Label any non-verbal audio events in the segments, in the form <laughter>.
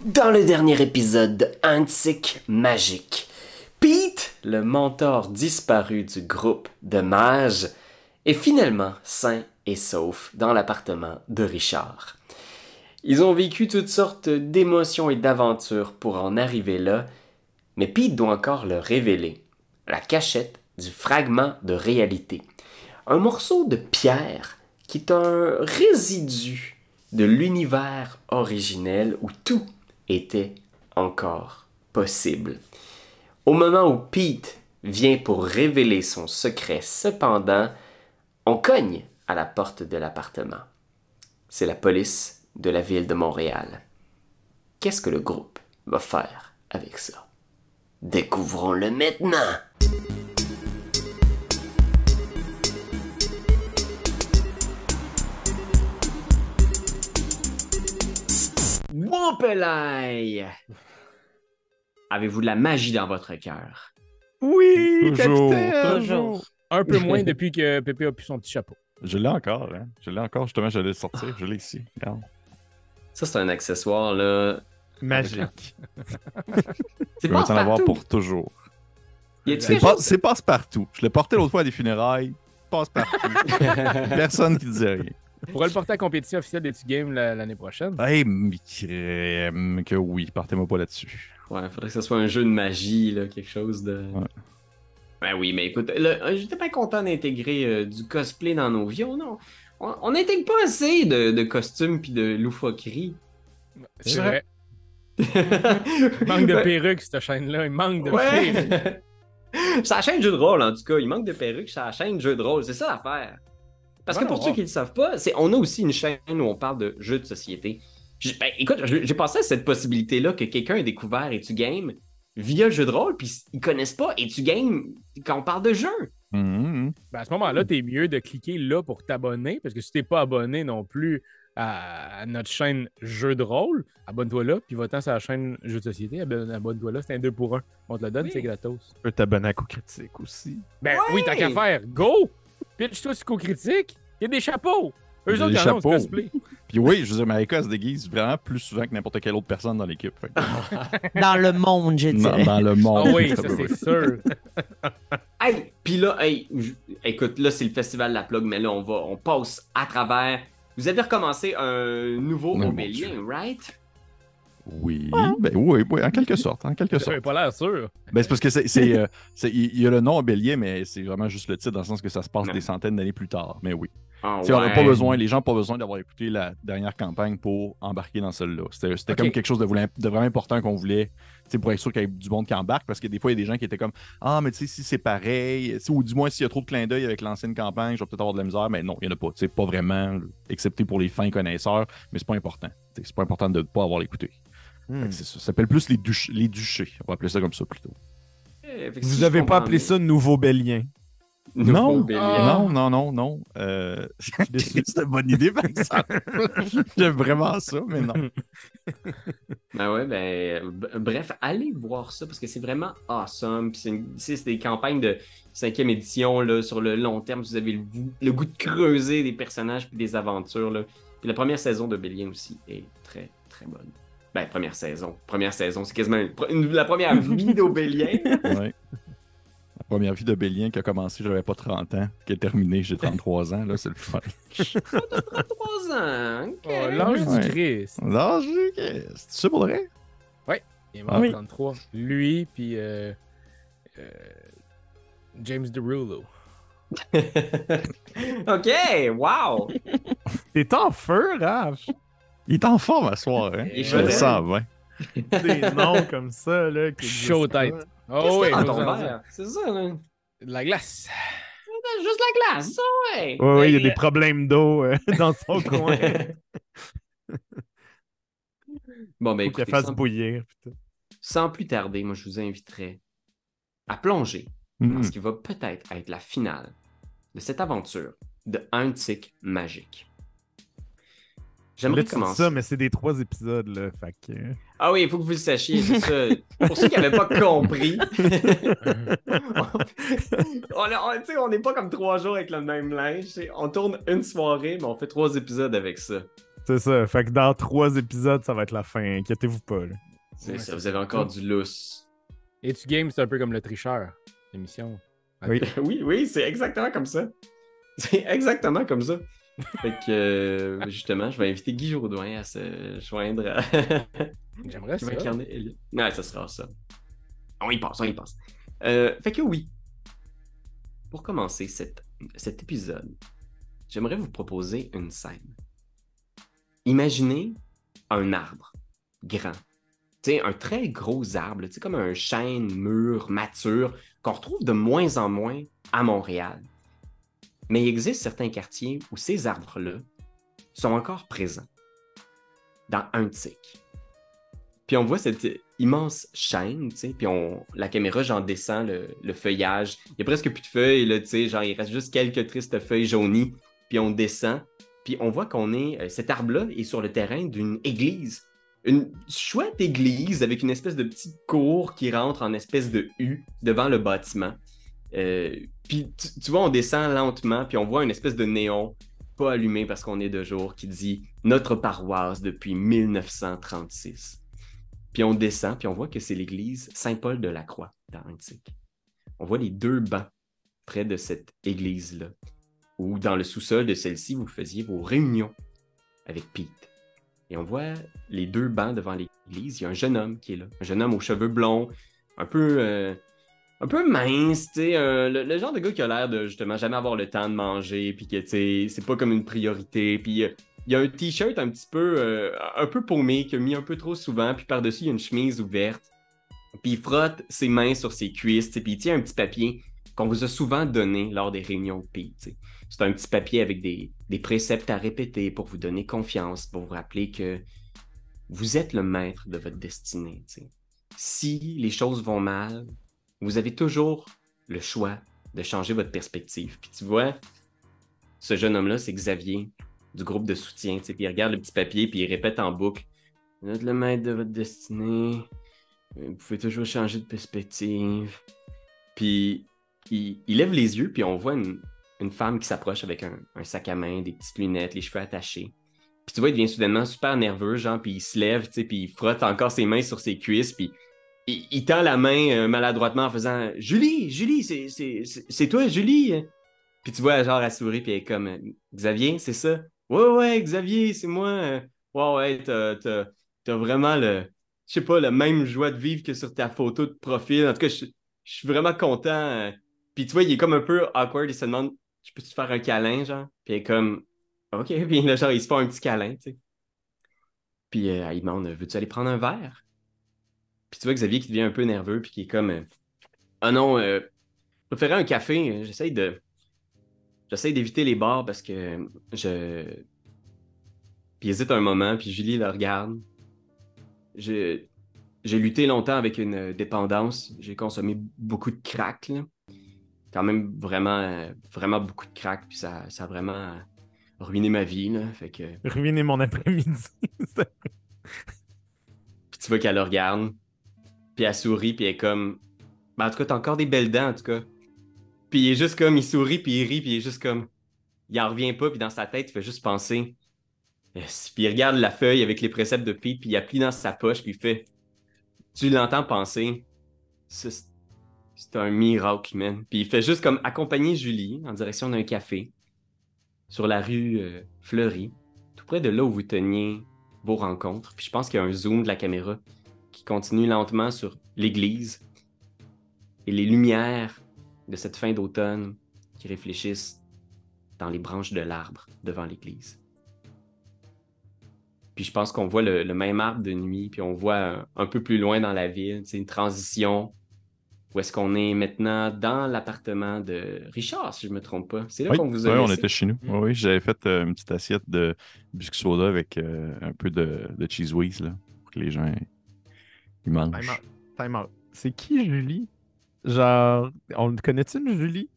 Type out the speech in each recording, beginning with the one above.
Dans le dernier épisode de Antique Magique, Pete, le mentor disparu du groupe de mages, est finalement sain et sauf dans l'appartement de Richard. Ils ont vécu toutes sortes d'émotions et d'aventures pour en arriver là, mais Pete doit encore leur révéler la cachette du fragment de réalité. Un morceau de pierre qui est un résidu de l'univers originel où tout était encore possible. Au moment où Pete vient pour révéler son secret, cependant, on cogne à la porte de l'appartement. C'est la police de la ville de Montréal. Qu'est-ce que le groupe va faire avec ça? Découvrons-le maintenant! Wampelay! Avez-vous de la magie dans votre cœur? Oui, Toujours, capitaine! toujours. Un peu moins <laughs> depuis que Pépé a pu son petit chapeau. Je l'ai encore, hein. Je l'ai encore, justement, j'allais le sortir. Je l'ai ici. Regarde. Ça, c'est un accessoire, là. Magique. <laughs> C'est Je vais en avoir pour toujours. Pas- c'est passe-partout. Je l'ai porté l'autre fois à des funérailles. Passe-partout. <laughs> Personne qui disait rien. <laughs> On pourrait le porter à la compétition officielle des petits games la- l'année prochaine. Hey, que oui, partez-moi pas là-dessus. Ouais, faudrait que ce soit un jeu de magie, là, quelque chose de. Ouais. Ben oui, mais écoute, euh, j'étais pas content d'intégrer euh, du cosplay dans nos vies. On, on, n'intègre pas assez de, de costumes puis de loufoquerie. C'est vrai. Il <laughs> manque de perruques, cette chaîne-là. Il manque de perruques. Ouais! c'est la chaîne jeu de rôle, en tout cas. Il manque de perruques, c'est la chaîne jeu de rôle. C'est ça l'affaire. Parce que pour ceux qui ne le savent pas, c'est, on a aussi une chaîne où on parle de jeux de société. J'ai- ben, écoute, j'ai pensé à cette possibilité-là que quelqu'un ait découvert et tu games via jeu de rôle, puis ils connaissent pas et tu games quand on parle de jeu. Mhm. Ben, à ce moment-là, t'es mieux de cliquer là pour t'abonner, parce que si t'es pas abonné non plus à, notre chaîne Jeux de rôle, abonne-toi là, puis va-t'en sur la chaîne Jeux de société, abonne- abonne-toi là, c'est un 2 pour 1. On te le donne, Oui. c'est gratos. Tu peux t'abonner à coup critique aussi. Ben oui, tant qu'à faire, go! Pitch-toi sur co-critique, il y a des chapeaux! Eux Il y a autres, des ils chapeaux. cosplay. <laughs> Puis oui, je veux dire, Marika se déguise vraiment plus souvent que n'importe quelle autre personne dans l'équipe. Fait que- <laughs> Dans le monde, dans, dirais. dans le monde. Ah oui, <laughs> ça c'est sûr. Hey, puis là, hey, écoute, là c'est le festival de la plug, mais là on va, on passe à travers. Vous avez recommencé un nouveau Oh, mon Obélien, right? Oui, ben oui, oui, en quelque sorte, en quelque sorte. J'avais pas l'air sûr. Ben, c'est parce que c'est, c'est, euh, il y a le nom Bélier, mais c'est vraiment juste le titre dans le sens que ça se passe Non. des centaines d'années plus tard. Mais oui. Ah, On n'a pas besoin, les gens n'ont pas besoin d'avoir écouté la dernière campagne pour embarquer dans celle-là. C'était, comme quelque chose de, vraiment important qu'on voulait, pour être sûr qu'il y ait du monde qui embarque, parce que des fois, il y a des gens qui étaient comme Ah, mais tu sais, si c'est pareil, ou du moins s'il y a trop de clins d'œil avec l'ancienne campagne, je vais peut-être avoir de la misère, mais non, il n'y en a pas. Sais, pas vraiment, excepté pour les fins connaisseurs, mais c'est pas important. C'est pas important de ne pas avoir écouté. Hmm. Ça. Ça s'appelle plus les, duch- les duchés. On va appeler ça comme ça plutôt. Eh, Vous je avez pas appelé ça Nouveau Bélien. Nouveau Non. Ah. Non, non, non, non. Euh... <laughs> <laughs> c'est une bonne idée, par exemple. <laughs> J'aime vraiment ça, mais non. Ben ouais, ben, bref, allez voir ça parce que c'est vraiment awesome. Puis c'est, une- des campagnes de cinquième édition là, sur le long terme. Vous avez le, goût- le goût de creuser des personnages puis des aventures. Là. Puis la première saison de Bélien aussi est très, très bonne. Ben, première saison. Première saison, c'est quasiment une- une- la première vie d'Obélien. Ouais. La première vie de Bélien qui a commencé, j'avais pas 30 ans, qui est terminée, j'ai <laughs> 33 ans, là, c'est le fun. 3 ans. ok. Oh, L'ange Ouais. du Christ. Non, je... c'est ça pour vrai? Il est mort Ah en oui. 33. Lui, puis euh, euh, James Derulo. <laughs> ok, wow. T'es en feu, Raph! Il est en forme à soir, hein? Il est Je le chaud. Des noms comme ça, là. qui Chaud tête. Oh Qu'est-ce oui? C'est ça, là. De la glace. Juste la glace, ça, ouais. Ouais, ouais, il y a des problèmes d'eau euh, <laughs> dans son <laughs> coin. Bon, ben Faut écoutez, fasse sans, bouillir. putain. sans plus tarder, moi, je vous inviterai à plonger dans ce qui va peut-être être la finale de cette aventure de Antique Magique. J'aimerais commencer. ça, mais c'est des trois épisodes, là. Fait que... Ah oui, il faut que vous le sachiez, c'est ça. Pour ceux qui n'avaient pas compris, <laughs> on, n'est pas comme trois jours avec le même linge. On tourne une soirée, mais on fait trois épisodes avec ça. C'est ça. Fait que dans trois épisodes, ça va être la fin. Inquiétez-vous pas. là. C'est Ouais, ça, vous avez encore du lousse. Et tu game, c'est un peu comme le tricheur, l'émission. Oui. <laughs> oui, oui, c'est exactement comme ça. C'est exactement comme ça. Fait que, euh, justement, je vais inviter Guy Jourdouin à se joindre à... <laughs> J'aimerais ça. incarner. Ouais, ça sera ça. On y passe, on y passe. Euh, fait que oui, pour commencer cette- cet épisode, j'aimerais vous proposer une scène. Imaginez un arbre grand. Un très gros arbre, comme un chêne mûr, mature, qu'on retrouve de moins en moins à Montréal. Mais il existe certains quartiers où ces arbres-là sont encore présents. Dans un tic. Puis on voit cette immense chaîne, tu sais, puis la caméra, genre, descend le, feuillage. Il y a presque plus de feuilles, là, tu sais, genre, il reste juste quelques tristes feuilles jaunies, puis on descend, puis on voit qu'on est, euh, cet arbre-là est sur le terrain d'une église. Une chouette église avec une espèce de petite cour qui rentre en espèce de U devant le bâtiment. Euh, puis tu, vois, on descend lentement, puis on voit une espèce de néon pas allumé parce qu'on est de jour qui dit Notre paroisse depuis 1936. Puis on descend, puis on voit que c'est l'église Saint-Paul de la Croix dans Antique. On voit les deux bancs près de cette église-là, où dans le sous-sol de celle-ci, vous faisiez vos réunions avec Pete. Et on voit les deux bancs devant l'église. Il y a un jeune homme qui est là, un jeune homme aux cheveux blonds, un peu, euh, un peu mince, tu sais, euh, le, genre de gars qui a l'air de justement jamais avoir le temps de manger, puis que tu sais, c'est pas comme une priorité, puis euh, il y a un t-shirt un petit peu, euh, un peu paumé, qu'il a mis un peu trop souvent, puis par-dessus, il y a une chemise ouverte. Puis il frotte ses mains sur ses cuisses, puis il tient un petit papier qu'on vous a souvent donné lors des réunions de pays. C'est un petit papier avec des, des préceptes à répéter pour vous donner confiance, pour vous rappeler que vous êtes le maître de votre destinée. Si les choses vont mal, vous avez toujours le choix de changer votre perspective. Puis tu vois, ce jeune homme-là, c'est Xavier du groupe de soutien. Puis il regarde le petit papier, puis il répète en boucle Vous êtes le maître de votre destinée. Vous pouvez toujours changer de perspective. Puis il, lève les yeux, puis on voit une, femme qui s'approche avec un, sac à main, des petites lunettes, les cheveux attachés. Puis tu vois, il devient soudainement super nerveux, genre, puis il se lève, puis il frotte encore ses mains sur ses cuisses, puis il, tend la main euh, maladroitement en faisant Julie, Julie, c'est- toi, Julie. Puis tu vois, genre, elle sourit, puis elle est comme Xavier, c'est ça? Ouais, ouais, Xavier, c'est moi. Ouais, ouais, t'as vraiment le, je sais pas, le même joie de vivre que sur ta photo de profil. En tout cas, je suis vraiment content. euh. Puis tu vois, il est comme un peu awkward, il se demande Je peux te faire un câlin, genre? Puis il est comme OK, <laughs> puis là, genre, il se fait un petit câlin, tu sais. Puis euh, il demande Veux-tu aller prendre un verre? Puis tu vois Xavier qui devient un peu nerveux, puis qui est comme euh, Ah non, euh, je préférais un café. euh, J'essaye de. J'essaye d'éviter les bars parce que je. Puis hésite un moment, puis Julie le regarde. J'ai j'ai lutté longtemps avec une dépendance. J'ai consommé beaucoup de crack, là. Quand même vraiment, vraiment beaucoup de crack, puis ça, ça a vraiment ruiné ma vie, là. Fait que. Ruiner mon après-midi. <laughs> Puis tu vois qu'elle le regarde. Puis elle sourit, puis elle est comme. Ben, en tout cas, t'as encore des belles dents, en tout cas. Puis il est juste comme, il sourit, puis il rit, puis il est juste comme. Il en revient pas, puis dans sa tête, il fait juste penser. Puis il regarde la feuille avec les préceptes de Pete, puis il appuie dans sa poche, puis il fait. Tu l'entends penser. C'est un miracle, man. Puis il fait juste comme accompagner Julie en direction d'un café sur la rue euh, Fleury, tout près de là où vous teniez vos rencontres. Puis je pense qu'il y a un zoom de la caméra qui continue lentement sur l'église et les lumières de cette fin d'automne qui réfléchissent dans les branches de l'arbre devant l'église. Puis je pense qu'on voit le, le même arbre de nuit, puis on voit un, un peu plus loin dans la ville, c'est une transition. Où est-ce qu'on est maintenant dans l'appartement de Richard, si je me trompe pas. C'est là Oui, qu'on vous a ouais, on était chez nous. Mm. Oui, oui, j'avais fait euh, une petite assiette de biscuits soda avec euh, un peu de, de cheese whiz, là, pour que les gens Time out. Time out. C'est qui Julie? Genre, on connaît-tu une Julie?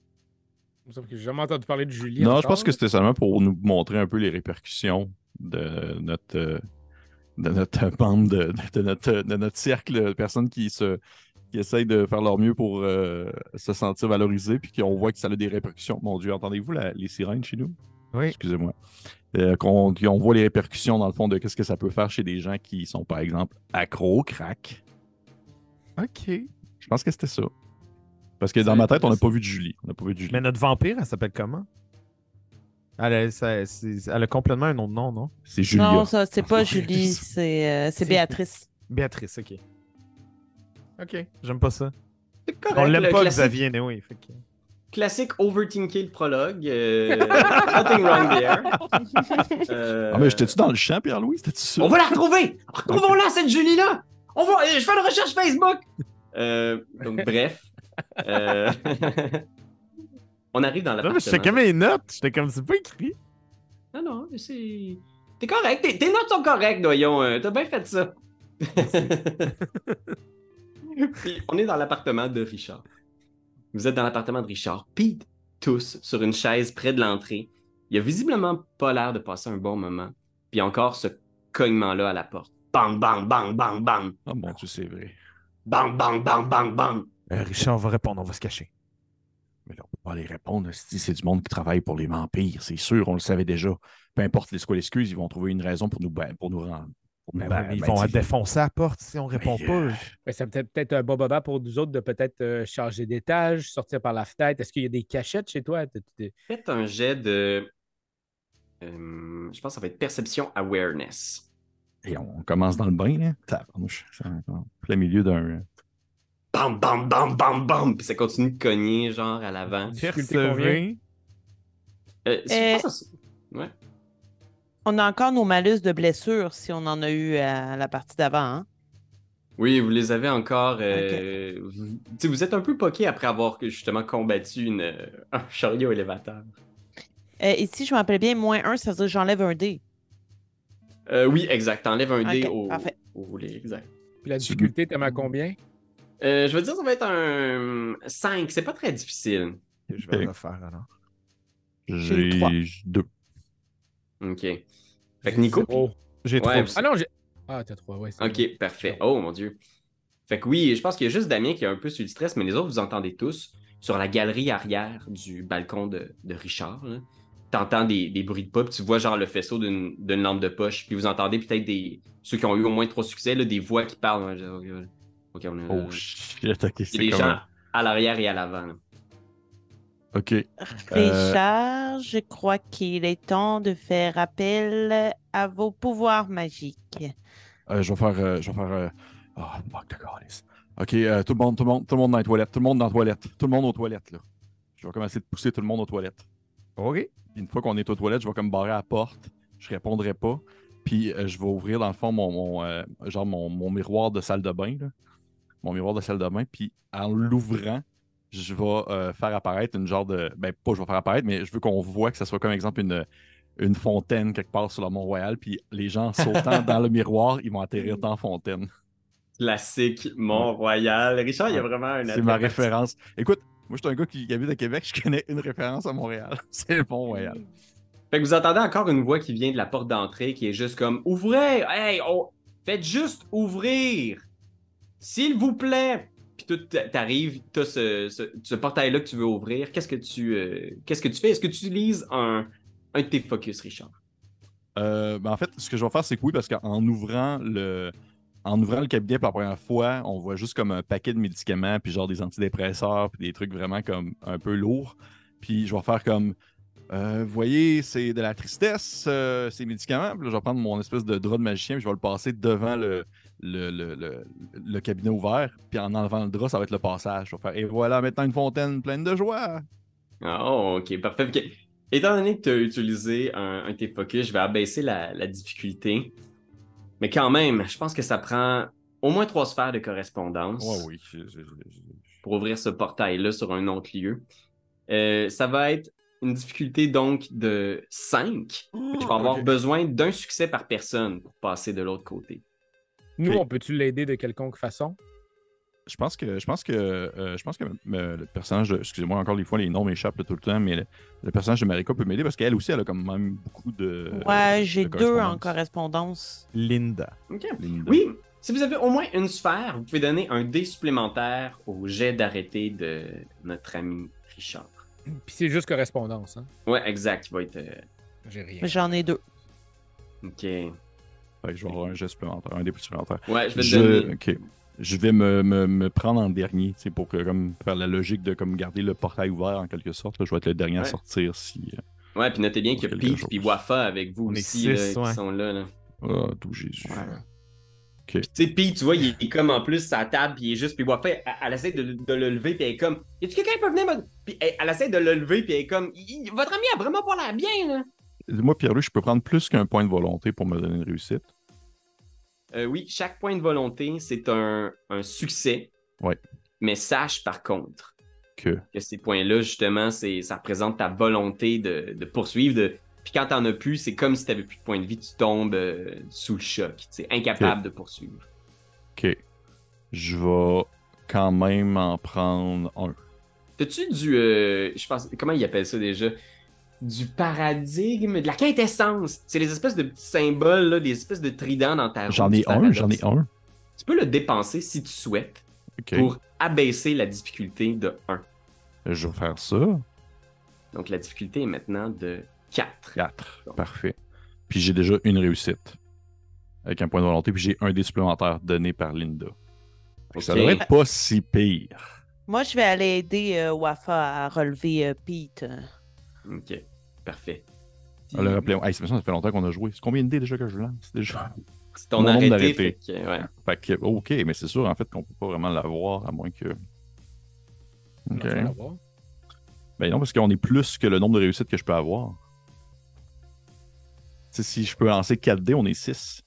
Sauf que j'ai jamais entendu parler de Julie. Non, je pense que c'était seulement pour nous montrer un peu les répercussions de notre, euh, de notre bande, de, de notre, de notre cercle de personnes qui se qui essayent de faire leur mieux pour euh, se sentir valorisés, puis qu'on voit que ça a des répercussions. Mon Dieu, entendez-vous la- les sirènes chez nous? Oui. Excusez-moi. Euh, qu'on voit les répercussions, dans le fond, de qu'est-ce que ça peut faire chez des gens qui sont, par exemple, accros au crack. Ok. Je pense que c'était ça. Parce que dans ma tête, on n'a pas vu de Julie. On n'a pas vu de Julie. Mais notre vampire, elle s'appelle comment? Elle a, ça- elle a complètement un nom de nom, non? C'est Julia. Non, ça, c'est pas <laughs> Julie, c'est- c'est euh, c'est Béatrice. Béatrice, ok. Ok, j'aime pas ça. C'est correct, On l'aime pas, classique, Xavier, mais oui. Fait que... classique overthinker le prologue. euh, <laughs> nothing wrong there. <laughs> Euh, Ah, mais j'étais-tu dans le champ, Pierre-Louis? Ça? On va la retrouver! Retrouvons-la, cette Julie-là! On va... Je fais une recherche Facebook! Euh, donc, bref. Euh, <laughs> On arrive dans Non, mais je l'appartement. checkais mes notes. J'étais comme, c'est pas écrit. Non, non, mais c'est... T'es correct. Tes, tes notes sont correctes, doyon. Euh, T'as bien fait ça. Puis, on est dans l'appartement de Richard. Vous êtes dans l'appartement de Richard. Pete, tous, sur une chaise près de l'entrée. Il a visiblement pas l'air de passer un bon moment. Puis encore ce cognement-là à la porte. Bang, bang, bang, bang, bang. Ah, mon Dieu, c'est vrai. Bang, bang, bang, bang, bang. Euh, Richard va répondre, on va se cacher. Mais là, on peut pas les répondre. si C'est du monde qui travaille pour les vampires, c'est sûr, on le savait déjà. Peu importe les quoi l'excuse, ils vont trouver une raison pour nous, pour nous rendre. Ben, ils ben, vont défoncer la porte si on répond mais, pas. euh, Ben, ça peut être peut-être un bon moment pour nous autres de peut-être euh, changer d'étage, sortir par la fenêtre. Est-ce qu'il y a des cachettes chez toi? Faites un jet de. euh, je pense que ça va être perception awareness. Et on commence dans le bain, là. En plein milieu d'un. Bam, bam, bam, bam, bam. Puis ça continue de cogner, genre, à l'avant. Difficulté Percever. Euh, je Euh, pense que ça- Ouais. On a encore nos malus de blessures si on en a eu à la partie d'avant. Hein? Oui, vous les avez encore. euh, vous, sais, vous êtes un peu poqué après avoir que, justement combattu une, euh, un chariot élévateur. Euh, ici, je me rappelle bien, moins 1, ça veut dire que j'enlève un dé. Euh, oui, exact. T'enlèves un dé au, parfait. au exact. Puis la difficulté, t'aimes à combien? Euh, je veux dire, ça va être un 5. C'est pas très difficile. Je vais le refaire alors. J'ai eu trois. J'ai deux. OK. Fait que Nico. Oh. J'ai Ouais. Ah non, j'ai. Ah, t'as trois, ouais. Ok, parfait. Oh mon dieu. Fait que oui, je pense qu'il y a juste Damien qui est un peu sur le stress, mais les autres, vous entendez tous sur la galerie arrière du balcon de, de Richard. là. T'entends des, des bruits de pas, puis tu vois genre le faisceau d'une d'une lampe de poche, puis vous entendez peut-être des ceux qui ont eu au moins trois succès, là, des voix qui parlent. Ouais, je- ok, ok, on a- Oh shit, ok, Il y c'est a des comme gens à l'arrière et à l'avant. Ok. Richard, je crois qu'il est temps de faire appel à vos pouvoirs magiques. Euh, je vais faire. euh, je vais faire. euh, Ah, fuck de calice. Ok, euh, tout le monde, tout le monde, tout le monde dans les toilettes. Tout le monde dans les toilettes. Tout le monde aux toilettes, là. Je vais commencer de pousser tout le monde aux toilettes. OK. Puis une fois qu'on est aux toilettes, je vais comme barrer à la porte. Je répondrai pas. Puis euh, je vais ouvrir dans le fond mon, mon, euh, genre mon, mon miroir de salle de bain. là. Mon miroir de salle de bain. Puis en l'ouvrant, je vais euh, faire apparaître une genre de. Ben, pas je vais faire apparaître, mais je veux qu'on voit que ça soit comme exemple une, une fontaine quelque part sur le Mont-Royal. Puis les gens sautant <laughs> dans le miroir, ils vont atterrir dans la fontaine. Classique Mont-Royal. Richard, il y a vraiment un C'est ma référence. Écoute, moi, je suis un gars qui habite à Québec, je connais une référence à Montréal. <laughs> C'est le Mont-Royal. Fait que vous entendez encore une voix qui vient de la porte d'entrée qui est juste comme Ouvrez! Hey! oh, Faites juste ouvrir! S'il vous plaît! Puis tout t'a- t'arrives, t'as ce, ce, ce portail-là que tu veux ouvrir. Qu'est-ce que tu euh, qu'est-ce que tu fais? Est-ce que tu utilises un, un tes focus, Richard? Euh, ben, en fait, ce que je vais faire, c'est que oui, parce qu'en ouvrant le. En ouvrant le cabinet pour la première fois, on voit juste comme un paquet de médicaments, puis genre des antidépresseurs, puis des trucs vraiment comme un peu lourds. Puis je vais faire comme, euh, vous voyez, c'est de la tristesse, euh, ces médicaments. Puis là, je vais prendre mon espèce de drap de magicien, puis je vais le passer devant le, le, le, le- le cabinet ouvert. Puis en enlevant le drap, ça va être le passage. Faire, et voilà maintenant une fontaine pleine de joie. Oh, ok, parfait. Étant donné que tu as utilisé un, un de tes focus, je vais abaisser la, la difficulté. Mais quand même, je pense que ça prend au moins trois sphères de correspondance. Ouais, oui. je- je- je- je- pour ouvrir ce portail-là sur un autre lieu. Euh, ça va être une difficulté donc de 5. Je vais avoir besoin d'un succès par personne pour passer de l'autre côté. Nous, on peut-tu l'aider de quelconque façon? Je pense que je pense que euh, je pense que euh, le personnage de excusez-moi encore des fois les noms m'échappent tout le temps mais le, le personnage de Marika peut m'aider parce qu'elle aussi elle a quand même beaucoup de Ouais, j'ai de deux en correspondance. correspondance. Linda. OK. Linda. Oui, si vous avez au moins une sphère, vous pouvez donner un dé supplémentaire au jet d'arrêté de notre ami Richard. Puis c'est juste correspondance. Hein? Ouais, exact. Il va être. euh, J'ai rien. J'en ai deux. Ok. Fait que je vais avoir un jet supplémentaire, un dé supplémentaire. Ouais, je vais te Je, donner. Je vais me, me, me prendre en dernier, tu sais, pour que, comme, faire la logique de comme, garder le portail ouvert en quelque sorte. là. Je vais être le dernier à Ouais. sortir si. euh, Ouais, puis notez bien qu'il y a Pete puis Wafa avec vous On aussi six, là, qui ouais. sont là. là. Ah, tout Jésus. Tu sais, Pete, tu vois, il est comme en plus à la table, puis il est juste, puis Wafa, elle, elle essaie de, de le lever, puis elle est comme, y a-tu quelqu'un qui peut venir me. Puis elle, elle essaie de le lever, puis elle est comme, votre ami a vraiment pas l'air bien, là. Moi, Pierre-Louis, je peux prendre plus qu'un point de volonté pour me donner une réussite. Euh, oui, chaque point de volonté, c'est un, un succès. Ouais. Mais sache par contre Que. que ces points-là, justement, c'est, ça représente ta volonté de, de poursuivre. De... Puis quand t'en as plus, c'est comme si t'avais plus de points de vie, tu tombes euh, sous le choc. Tu sais, incapable de poursuivre. Ok. Je vais quand même en prendre un. T'as-tu du. euh, je pense. Comment ils appellent ça déjà? Du paradigme, de la quintessence. C'est les espèces de petits symboles, là, des espèces de tridents dans ta J'en ai un, j'en ai un. Tu peux le dépenser si tu souhaites pour abaisser la difficulté de 1. Je vais faire ça. Donc la difficulté est maintenant de 4. 4. Parfait. Puis j'ai déjà une réussite. Avec un point de volonté. Puis j'ai un dé supplémentaire donné par Linda. Que Ça devrait être pas si pire. Moi, je vais aller aider euh, Wafa à relever euh, Pete. Ok, parfait. On le rappelait. Hey, c'est ça, ça fait longtemps qu'on a joué. C'est combien de dés déjà que je lance déjà? <laughs> C'est ton arrêté. d'arrêtés. fait que, ouais. Fait que, ok, mais c'est sûr en fait qu'on peut pas vraiment l'avoir à moins que. Ok. On. Ben non, parce qu'on est plus que le nombre de réussites que je peux avoir. Tu sais, si je peux lancer 4 dés, on est 6.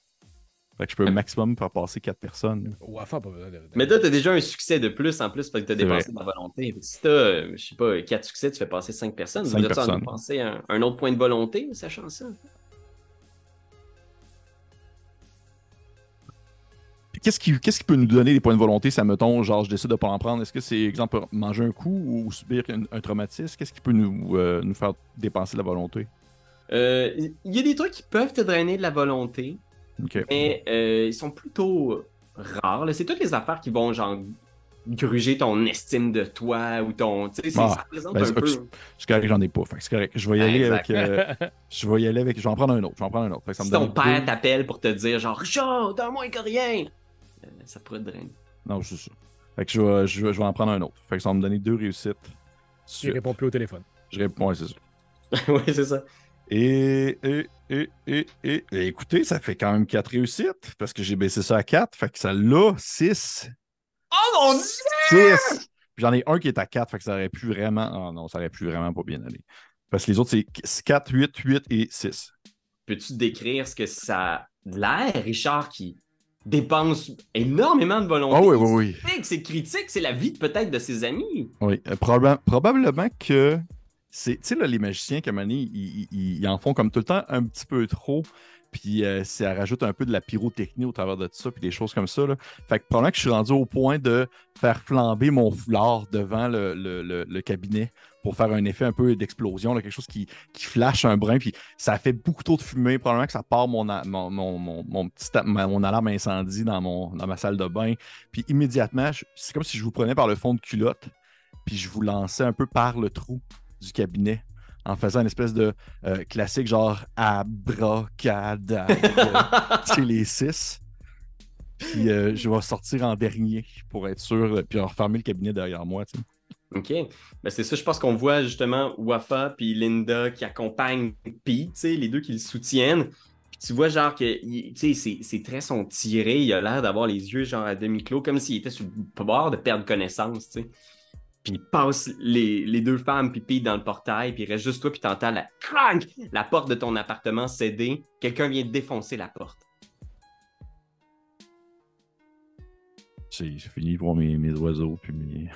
Fait que je peux au maximum faire passer 4 personnes. De. de- Mais toi, t'as déjà un succès de plus en plus parce que t'as C'est dépensé ta volonté. Si t'as, euh, je sais pas, 4 succès, tu fais passer 5 personnes. Cinq Voudrais-tu en dépenser un, un autre point de volonté, sachant ça? Qu'est-ce qui, qu'est-ce qui peut nous donner des points de volonté, ça mettons, genre je décide de pas en prendre? Est-ce que c'est, exemple, manger un coup ou subir un, un traumatisme? Qu'est-ce qui peut nous, euh, nous faire dépenser la volonté? Euh, Il y a des trucs qui peuvent te drainer de la volonté, Mais euh, ils sont plutôt rares. là. C'est toutes les affaires qui vont, genre, gruger ton estime de toi ou ton. Tu sais, c'est- Ah, ça représente ben, un c'est- peu. C'est correct, j'en ai pas. C'est correct. Je vais y aller Exact. avec. euh, <laughs> je vais y aller avec. Je vais en prendre un autre. Je vais en prendre un autre. Me Si ton père deux- t'appelle pour te dire, genre, Richard, t'as moins que rien, euh, ça pourrait te drainer. Non, c'est ça. Fait que je vais, je, vais, je vais en prendre un autre. Fait que ça va me donner deux réussites. Il Suite. répond plus au téléphone. Je réponds, ouais, c'est ça. <laughs> oui, c'est ça. Et, et, et, et, et, et écoutez, ça fait quand même quatre réussites parce que j'ai baissé ça à 4. Fait que ça l'a 6. Oh mon dieu! 6! J'en ai un qui est à 4. Fait que ça aurait pu vraiment. Ah non, ça aurait pu vraiment pas bien aller. Parce que les autres, c'est 4, 8, 8 et 6. Peux-tu décrire ce que ça a de l'air, Richard, qui dépense énormément de volonté? Ah oui, oui, oui. C'est critique, C'est la vie peut-être de ses amis. Oui, euh, probable- probablement que c'est, tu sais, les magiciens, comme ils, ils, ils- en font comme tout le temps un petit peu trop, puis euh, ça rajoute un peu de la pyrotechnie au travers de tout ça, puis des choses comme ça. Fait que probablement que je suis rendu au point de faire flamber mon foulard devant le, cabinet pour faire un effet un peu d'explosion, quelque chose qui, qui flash un brin, puis ça fait beaucoup trop de fumée. Probablement que ça part mon, mon, mon, mon, mon petit, mon alarme incendie dans, mon, dans ma salle de bain. Puis immédiatement, c'est comme si je vous prenais par le fond de culotte, puis je vous lançais un peu par le trou du cabinet en faisant une espèce de euh, classique genre abracadabra, <laughs> c'est les six. Puis euh, je vais sortir en dernier pour être sûr, euh, puis refermer le cabinet derrière moi. tu sais. OK. Ben c'est ça, je pense qu'on voit justement Wafa puis Linda qui accompagnent Pete, tu sais, les deux qui le soutiennent. Puis tu vois genre que ses, ses traits sont tirés, il a l'air d'avoir les yeux genre à demi-clos, comme s'il était sur le bord de perdre connaissance, tu sais. Puis il passe les, les deux femmes puis Pete dans le portail, puis il reste juste toi, puis t'entends la crank, la porte de ton appartement céder. Quelqu'un vient de défoncer la porte. C'est c'est fini pour mes, mes oiseaux. Puis mes...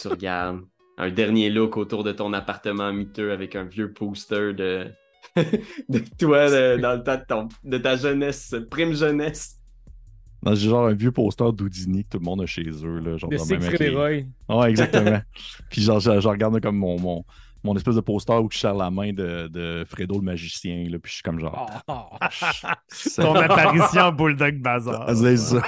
tu regardes un dernier look autour de ton appartement miteux avec un vieux poster de, <laughs> de toi de- dans le temps de, ton- de ta jeunesse, prime jeunesse. Non, J'ai genre un vieux poster d'Houdini que tout le monde a chez eux. Là, genre dans le. Ouais, exactement. <laughs> Puis genre, je, je regarde comme mon, mon, mon espèce de poster où je serre la main de, de Fredo le magicien. Là, puis je suis comme genre. Ça- <laughs> Ton apparition en Bulldog Bazar. <laughs> C'est ça.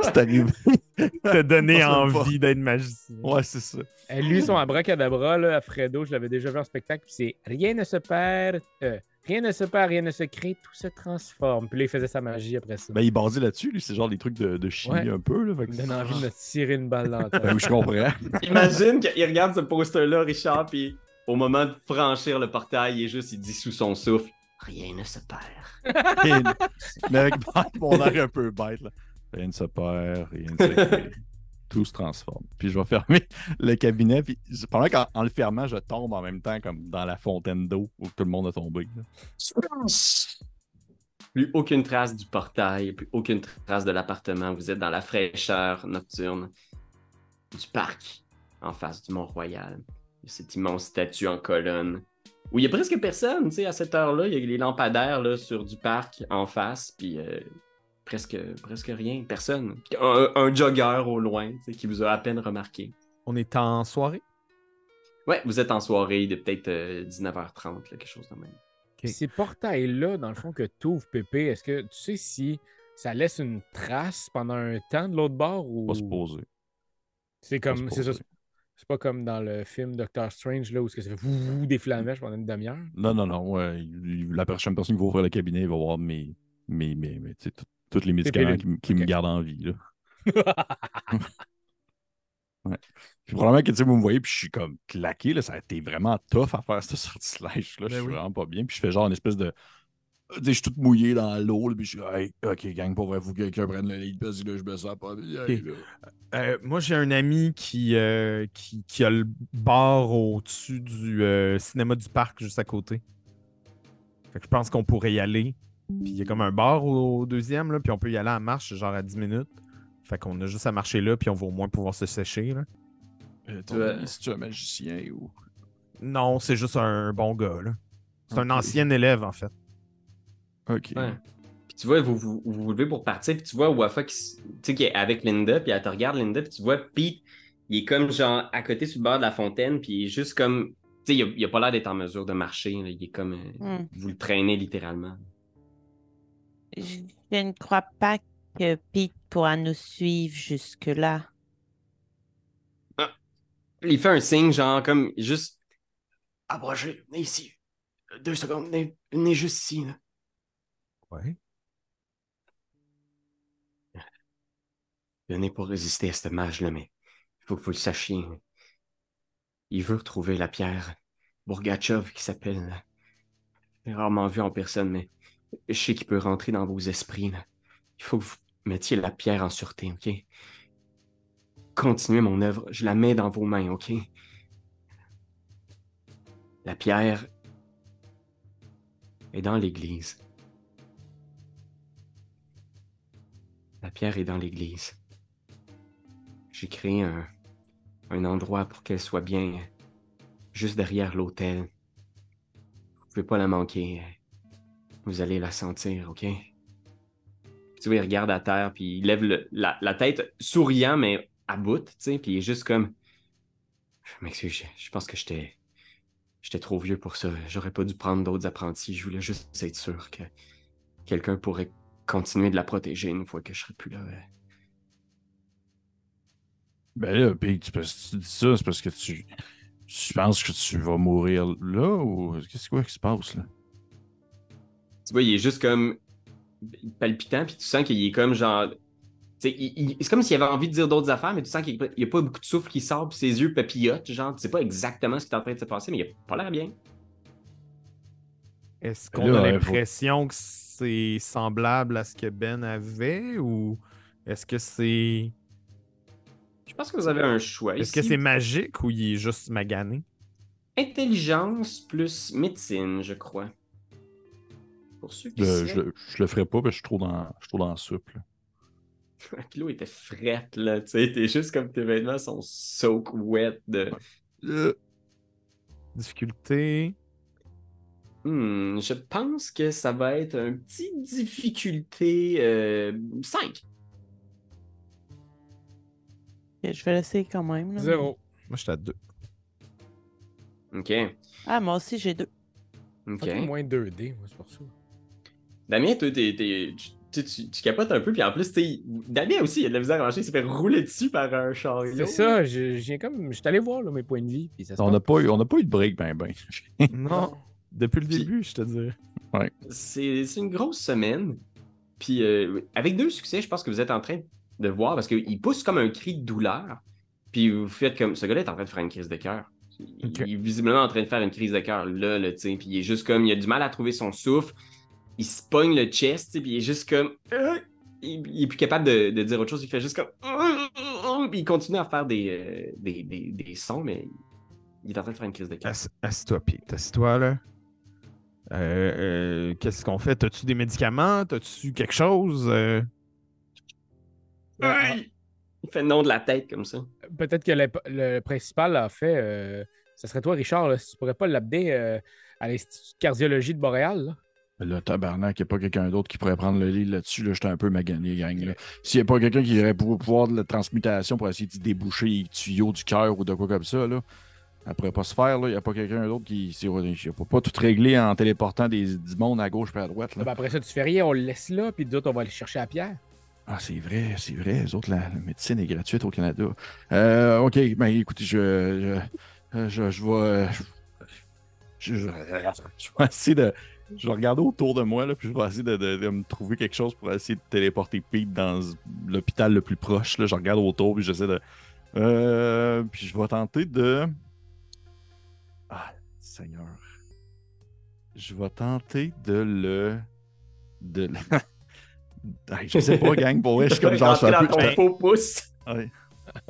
c'est arrivé. Te donner Ça sonne pas. envie d'être magicien. Ouais, c'est ça. Eh, lui, son abracadabra, là, à Fredo, je l'avais déjà vu en spectacle, puis c'est rien ne se perd, euh, rien ne se perd, rien ne se crée, tout se transforme. Puis là, il faisait sa magie après ça. Ben, il basé là-dessus, lui. C'est genre des trucs de, de chimie Ouais. un peu. Là, fait que Il me donne envie de me <laughs> tirer une balle dans la tête. Ben oui, je comprends. <laughs> Imagine qu'il regarde ce poster-là, Richard, puis au moment de franchir le portail, il est juste, il dit sous son souffle Rien ne se perd. Et- Mais avec mon air un peu bête, là. Rien ne se perd, rien ne se crée. <laughs> Tout se transforme. Puis je vais fermer <laughs> le cabinet. Puis pendant qu'en en le fermant, je tombe en même temps comme dans la fontaine d'eau où tout le monde a tombé. Plus aucune trace du portail, plus aucune trace de l'appartement. Vous êtes dans la fraîcheur nocturne du parc, en face du Mont-Royal. Il y a cette immense statue en colonne. Où il y a presque personne, tu sais, à cette heure-là. Il y a les lampadaires là, sur du parc en face, puis euh, presque, presque rien, personne. Un, un jogger au loin, qui vous a à peine remarqué. On est en soirée? Ouais, vous êtes en soirée de peut-être euh, 19h30, là, quelque chose de même. Ces portails-là, dans le fond, que tu ouvres, Pépé, est-ce que tu sais si ça laisse une trace pendant un temps de l'autre bord ou Pas se poser. c'est Pas comme c'est ça c'est pas comme dans le film Doctor Strange là où ce que ça fait vous des flamèches pendant une demi-heure? Non, non, non. Ouais, la prochaine personne qui va ouvrir le cabinet, il va voir mes, mes, mes, mes- tu sais, tout- tous les médicaments qui, me gardent en vie. Là. <laughs> Ouais. Puis probablement que tu sais, vous me voyez, puis je suis comme claqué, là, ça a été vraiment tough à faire <laughs> ce sortilège. Là. Ben je suis oui. vraiment pas bien. Puis je fais genre une espèce de. Tu sais, je suis tout mouillé dans l'eau, puis je suis hey, ok, gang, pour vrai, que quelqu'un prenne le lit, parce que là, je me sens pas bien. Là. Euh, moi, j'ai un ami qui, euh, qui, qui a le bar au-dessus du euh, cinéma du parc, juste à côté. Fait que je pense qu'on pourrait y aller. Puis il y a comme un bar au, au deuxième, là, puis on peut y aller en marche, genre à 10 minutes. Fait qu'on a juste à marcher là, puis on va au moins pouvoir se sécher. Là. Euh, Tu vois- ton- C'est-tu un magicien ou? Non, c'est juste un bon gars. là. C'est un ancien élève, en fait. Ok. Ouais. Puis tu vois, vous vous, vous vous levez pour partir, puis tu vois Wafa qui, tu qui est avec Linda, puis elle te regarde, Linda, puis tu vois Pete, il est comme genre à côté sur le bord de la fontaine, puis il est juste comme. Tu sais, il, a- il a pas l'air d'être en mesure de marcher, là. il est comme. euh, Hmm. Vous le traînez littéralement. Je je ne crois pas que Pete pourra nous suivre jusque-là. Il fait un signe, genre comme juste. Approchez, venez ici. Deux secondes, venez, venez juste ici. Là. Ouais. Venez pour résister à ce mage-là, mais il faut que vous le sachiez. Il veut retrouver la pierre Bourgatchov qui s'appelle. Je l'ai rarement vu en personne, mais je sais qu'il peut rentrer dans vos esprits. Il faut que vous mettiez la pierre en sûreté, OK? Continuez mon œuvre. Je la mets dans vos mains, OK? La pierre est dans l'église. La pierre est dans l'église. J'ai créé un, un endroit pour qu'elle soit bien juste derrière l'autel. Vous pouvez pas la manquer. Vous allez la sentir, ok? Tu vois, il regarde à terre, puis il lève la, tête souriant, mais à bout, tu sais, puis il est juste comme... Je m'excuse, je, je pense que j'étais... J'étais trop vieux pour ça. J'aurais pas dû prendre d'autres apprentis. Je voulais juste être sûr que quelqu'un pourrait continuer de la protéger une fois que je serai plus là. Ben là, puis tu, tu dis ça, c'est parce que tu, tu penses que tu vas mourir là ou qu'est-ce quoi qui se passe là? Tu vois, il est juste comme palpitant, puis tu sens qu'il est comme genre. il- il- c'est comme s'il avait envie de dire d'autres affaires, mais tu sens qu'il n'y a pas beaucoup de souffle qui sort, puis ses yeux papillotent. Genre, tu sais pas exactement ce qui est en train de se passer, mais il a pas l'air bien. Est-ce Ben qu'on a l'impression que c'est semblable à ce que Ben avait ou est-ce que c'est. Je pense que vous avez un choix. Est-ce que c'est magique ou il est juste magané? Intelligence plus médecine, je crois. Pour ceux qui Je, je, je le ferai pas parce que je suis trop dans, je suis trop dans la soupe. là. Kilo était frette, là. Tu sais, t'es juste comme tes vêtements sont soak wet de. Euh, Difficulté. Hmm, je pense que ça va être un petit difficulté euh, 5. Ok, Je vais l'essayer quand même. là. Zéro. Moi, j'étais à deux. Ok. Ah, moi aussi, j'ai deux. Ok. Fucking moins 2D, moi, c'est pour ça. Damien, toi, t'es, t'es- tu tu, tu, tu capotes un peu, puis en plus, Damien aussi, il a de la misère à marcher, il s'est fait rouler dessus par un chariot. C'est ça, je, je viens comme. Je suis allé voir là, mes points de vie. Puis ça On n'a pas, eu- on n'a pas eu de break, ben, ben. <laughs> Non. Depuis le Puis- début, je te dis. C'est c'est une grosse semaine. Puis euh, avec deux succès, je pense que vous êtes en train de voir parce qu'il pousse comme un cri de douleur. Puis vous faites comme. Ce gars-là est en train de faire une crise de cœur. Il, il est visiblement en train de faire une crise de cœur là, là, tu sais. Puis il est juste comme. Il a du mal à trouver son souffle. Il se pogne le chest, puis il est juste comme. Il, il est plus capable de, de dire autre chose. Il fait juste comme. Puis il continue à faire des, euh, des, des, des sons, mais il est en train de faire une crise de cœur. Ass- Assis-toi, Pete. Assis-toi, là. Euh, euh, Qu'est-ce qu'on fait? T'as-tu des médicaments? T'as-tu quelque chose? Euh, Aïe! Il fait le nom de la tête comme ça. Peut-être que le, le principal a fait. euh, ça serait toi, Richard, là, si tu pourrais pas euh, à l'Institut de cardiologie de Montréal. là. Là, tabarnak, il n'y a pas quelqu'un d'autre qui pourrait prendre le lit là-dessus. Là, J'étais un peu magané, gang. S'il n'y a pas quelqu'un qui aurait pour pouvoir de la transmutation pour essayer de déboucher les tuyaux du cœur ou de quoi comme ça, là, ça pourrait pas se faire. là. Il n'y a pas quelqu'un d'autre qui. Il ne pas tout régler en téléportant des, du monde à gauche et à droite. là. Ben, après ça, tu fais rien, on le laisse là, puis d'autres, on va aller chercher à Pierre. Ah, c'est vrai, c'est vrai. Les autres, la, la médecine est gratuite au Canada. Euh, OK, ben écoutez, je. Je, je, je vais. euh, Je, je- je vais essayer de. Je vais regarder autour de moi, là, puis je vais essayer de, de- de me trouver quelque chose pour essayer de téléporter Pete dans l'hôpital le plus proche. Là. Je regarde autour, puis j'essaie de. Euh, puis je vais tenter de. Ah, Seigneur. Je vais tenter de le. De le... <laughs> Hey, je sais pas, gang, pour je suis comme.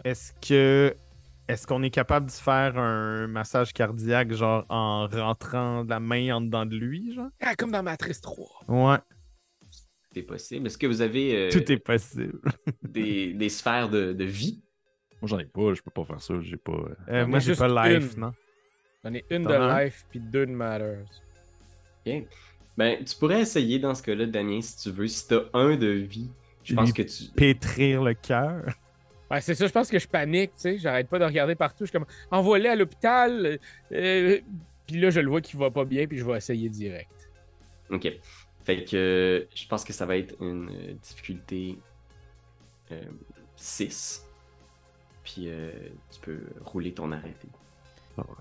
Est-ce que. Est-ce qu'on est capable de se faire un massage cardiaque, genre en rentrant la main en dedans de lui, genre? Ah, comme dans Matrice 3. Ouais, C'est possible. Est-ce que vous avez euh, tout est possible. <laughs> des, des sphères de, de vie? Moi, j'en ai pas, je peux pas faire ça. J'ai pas. euh, Euh, moi, j'ai pas life, une. non? J'en ai une T'en de un? life, puis deux de matters. Bien. Ben, tu pourrais essayer dans ce cas-là, Damien, si tu veux. Si t'as un de vie, je pense que tu. Pétrir le cœur. Ouais, c'est ça, je pense que je panique, tu sais. J'arrête pas de regarder partout. Je suis comme, envoie-le à l'hôpital. euh, euh, puis là, je le vois qu'il va pas bien, puis je vais essayer direct. Ok. Fait que euh, je pense que ça va être une euh, difficulté 6. Puis euh, tu peux rouler ton arrêté.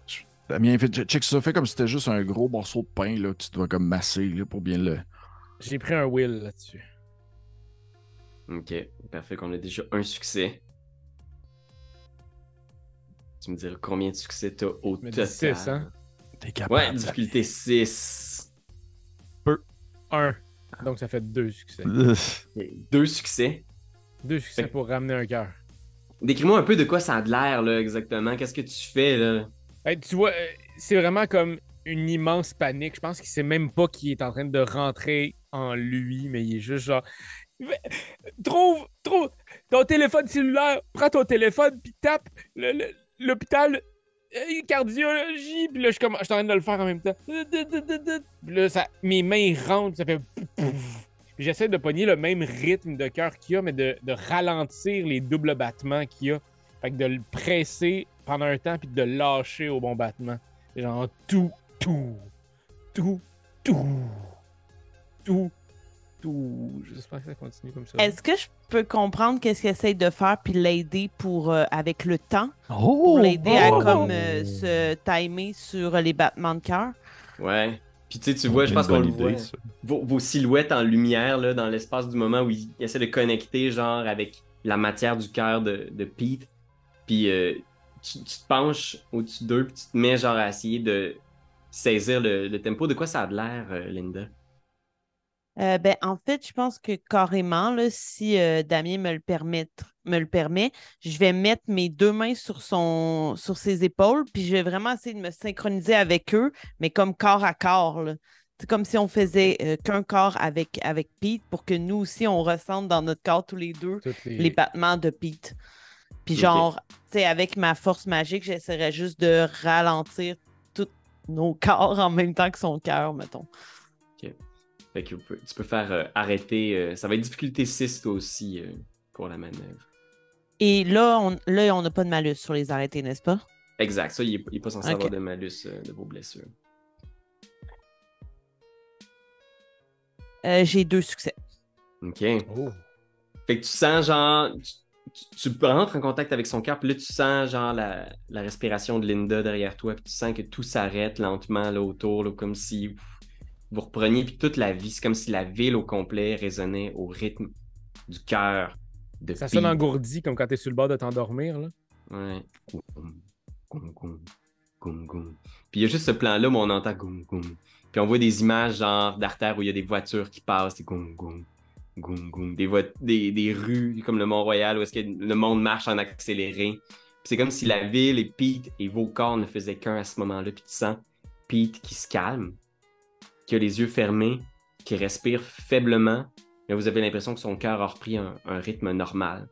Je- Damien, fait, check ça. Fait comme si c'était juste un gros morceau de pain là, que tu dois comme masser là, pour bien le. J'ai pris un will là-dessus. Ok. Parfait qu'on a déjà un succès. Tu me diras combien de succès t'as au me dis total. six, hein? T'es capable. Ouais, difficulté 6. Un. Donc ça fait deux succès. Deux succès. Deux succès Fait- pour ramener un cœur. Décris-moi un peu de quoi ça a de l'air, là, exactement. Qu'est-ce que tu fais, là? Hey, tu vois, euh, c'est vraiment comme une immense panique. Je pense qu'il sait même pas qu'il est en train de rentrer en lui, mais il est juste genre. Trouve, trouve ton téléphone cellulaire, prends ton téléphone, puis tape le- le- l'hôpital euh, cardiologie. Puis là, je suis je suis en train de le faire en même temps. Puis là, ça, mes mains rentrent, ça fait. Puis j'essaie de pogner le même rythme de cœur qu'il y a, mais de, de ralentir les doubles battements qu'il y a. Fait que de le presser pendant un temps, puis de le lâcher au bon battement. Genre tout, tout, tout, tout, tout, tout. J'espère que ça continue comme ça. Est-ce que je peux comprendre qu'est-ce qu'il essaie de faire puis l'aider pour euh, avec le temps? Oh! pour l'aider à oh! comme euh, se timer sur les battements de cœur? Ouais. Puis tu sais, tu vois, je pense qu'on le voit. Vos, vos silhouettes en lumière, là, dans l'espace du moment où il essaie de connecter, genre, avec la matière du cœur de, de Pete. Puis euh, tu, tu te penches au-dessus d'eux, puis tu te mets, genre, à essayer de saisir le, le tempo. De quoi ça a de l'air, euh, Linda? Euh, ben, en fait, je pense que carrément, là, si euh, Damien me le, permet, me le permet, je vais mettre mes deux mains sur, son, sur ses épaules, puis je vais vraiment essayer de me synchroniser avec eux, mais comme corps à corps. là. C'est comme si on faisait euh, qu'un corps avec, avec Pete pour que nous aussi, on ressente dans notre corps tous les deux les... les battements de Pete. Puis genre, tu sais, avec ma force magique, j'essaierais juste de ralentir tous nos corps en même temps que son cœur, mettons. Fait que tu peux faire euh, arrêter. euh, ça va être difficulté 6 toi aussi euh, pour la manœuvre. Et là, on là, on n'a pas de malus sur les arrêtés, n'est-ce pas? Exact. Ça, il est, il est pas censé Ok. avoir de malus euh, de vos blessures. Euh, J'ai deux succès. Ok. Oh. Fait que tu sens genre. Tu, tu rentres en contact avec son cœur, puis là, tu sens genre la, la respiration de Linda derrière toi, puis tu sens que tout s'arrête lentement là autour, là, comme si vous repreniez, puis toute la vie, c'est comme si la ville au complet résonnait au rythme du cœur de Ça sonne engourdi comme quand t'es sur le bord de t'endormir. là. Ouais. Goum, goum, goum, goum, goum. Puis il y a juste ce plan-là où on entend goum, goum. Puis on voit des images genre d'artères où il y a des voitures qui passent, goum, goum, goum, goum. Des, des, des rues comme le Mont-Royal où est-ce que le monde marche en accéléré. Puis c'est comme si la ville et Pete et vos corps ne faisaient qu'un à ce moment-là. Puis tu sens Pete qui se calme, qui a les yeux fermés, qui respire faiblement. Mais vous avez l'impression que son cœur a repris un, un rythme normal.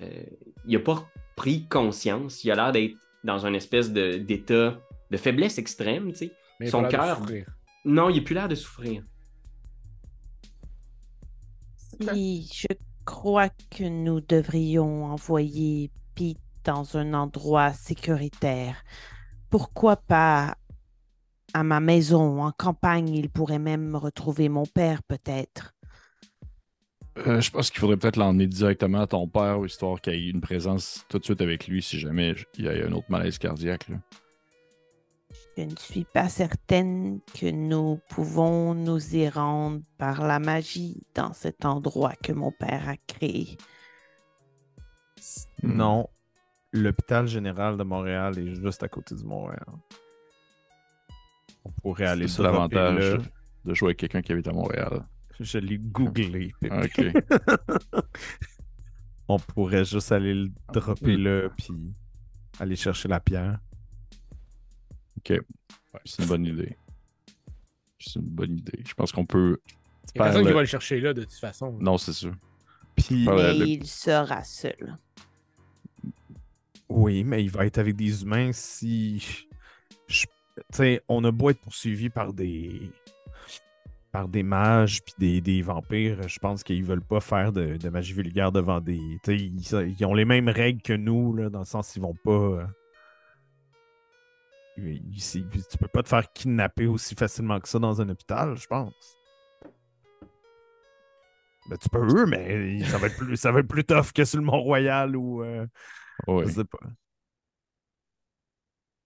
Euh, il n'a pas pris conscience. Il a l'air d'être dans une espèce de- d'état de, faiblesse extrême, tu sais. Son de cœur-. Non, il n'a plus l'air de souffrir. Puis, je crois que nous devrions envoyer Pete dans un endroit sécuritaire. Pourquoi pas à ma maison, en campagne, il pourrait même retrouver mon père, peut-être. Euh, je pense qu'il faudrait peut-être l'emmener directement à ton père, histoire qu'il y ait une présence tout de suite avec lui si jamais il y a un autre malaise cardiaque. là. Je ne suis pas certaine que nous pouvons nous y rendre par la magie dans cet endroit que mon père a créé. Non. L'hôpital général de Montréal est juste à côté du Montréal. On pourrait aller C'est ça dropper l'avantage de jouer avec quelqu'un qui habite à Montréal. Je l'ai googlé. Ok. <laughs> On pourrait juste aller le dropper là, puis aller chercher la pierre. ok. Ouais, c'est une bonne idée. C'est une bonne idée. Je pense qu'on peut. Il y a personne qui le- va le chercher là, de toute façon. Non, c'est sûr. Puis, Mais le- il sera seul. oui, mais il va être avec des humains si. je- sais, on a beau être poursuivi par des. par des mages puis des, des vampires, je pense qu'ils veulent pas faire de, de magie vulgaire devant des. Ils, ils ont les mêmes règles que nous, là, dans le sens qu'ils vont pas. euh, ils- ils- tu peux pas te faire kidnapper aussi facilement que ça dans un hôpital, je pense. Ben, tu peux, mais ça va être plus, ça va être plus tough que sur le Mont-Royal ou. euh. Je sais pas.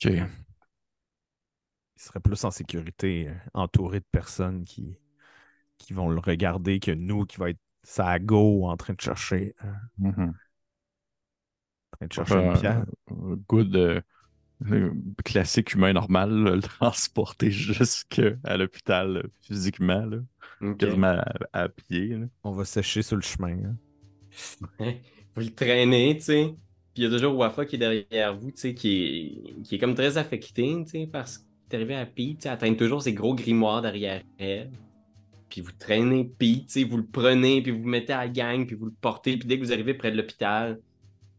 Ok. Il serait plus en sécurité, euh, entouré de personnes qui, qui vont le regarder que nous, qui va être ça go en train de chercher, euh, Mhm. en train de chercher une pierre. good euh, euh, classique humain normal, là, le <laughs> transporter jusqu'à l'hôpital physiquement, là, quasiment à, à pied. là. On va sécher sur le chemin. hein. <laughs> Vous le traînez, tu sais. Puis il y a toujours Wafa qui est derrière vous, tu sais, qui est, qui est comme très affecté, tu sais, parce est arrivé à Pete, elle traîne toujours ses gros grimoires derrière elle. Puis vous traînez Pete, vous le prenez, puis vous mettez à la gang, puis vous le portez, puis dès que vous arrivez près de l'hôpital,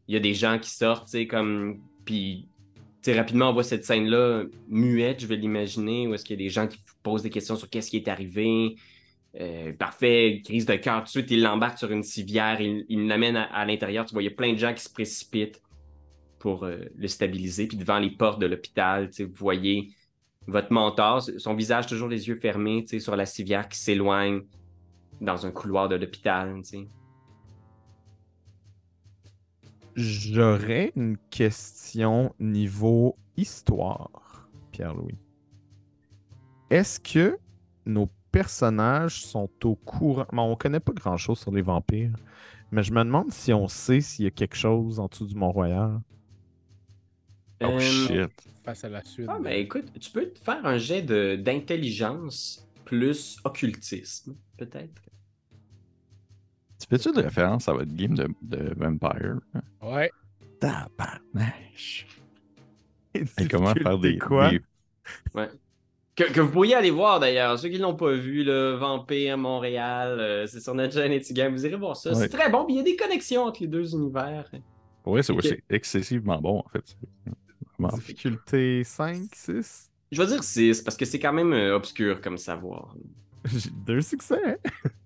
il y a des gens qui sortent, tu comme... Puis, tu rapidement, on voit cette scène-là muette, je vais l'imaginer, où est-ce qu'il y a des gens qui vous posent des questions sur qu'est-ce qui est arrivé. Euh, parfait, crise de cœur, tout de suite, il l'embarque sur une civière, il il l'amène à, l'intérieur. Tu vois, il y a plein de gens qui se précipitent pour euh, le stabiliser. Puis devant les portes de l'hôpital, vous voyez votre mentor, son visage toujours les yeux fermés, tu sur la civière qui s'éloigne dans un couloir de l'hôpital. J'aurais une question niveau histoire, Pierre-Louis. Est-ce que nos personnages sont au courant? Bon, on connaît pas grand-chose sur les vampires, mais je me demande si on sait s'il y a quelque chose en dessous du Mont-Royal. Oh Euh, shit. Face à la suite. Ah, ben écoute, tu peux te faire un jet d'intelligence plus occultisme, peut-être. Tu fais-tu de référence à votre game de, de Vampire? Ouais. Tabarnache. Et comment faire des. quoi? des- Que, que vous pourriez aller voir d'ailleurs, ceux qui l'ont pas vu, le Vampire Montréal, euh, c'est sur notre chaîne Etigam, vous irez voir ça. Ouais. C'est très bon, puis il y a des connexions entre les deux univers. Ouais, c'est ouais, Ok. c'est excessivement bon, en fait. Difficulté 5, 6? Je vais dire 6, parce que c'est quand même euh, obscur comme savoir. <laughs> J'ai deux succès.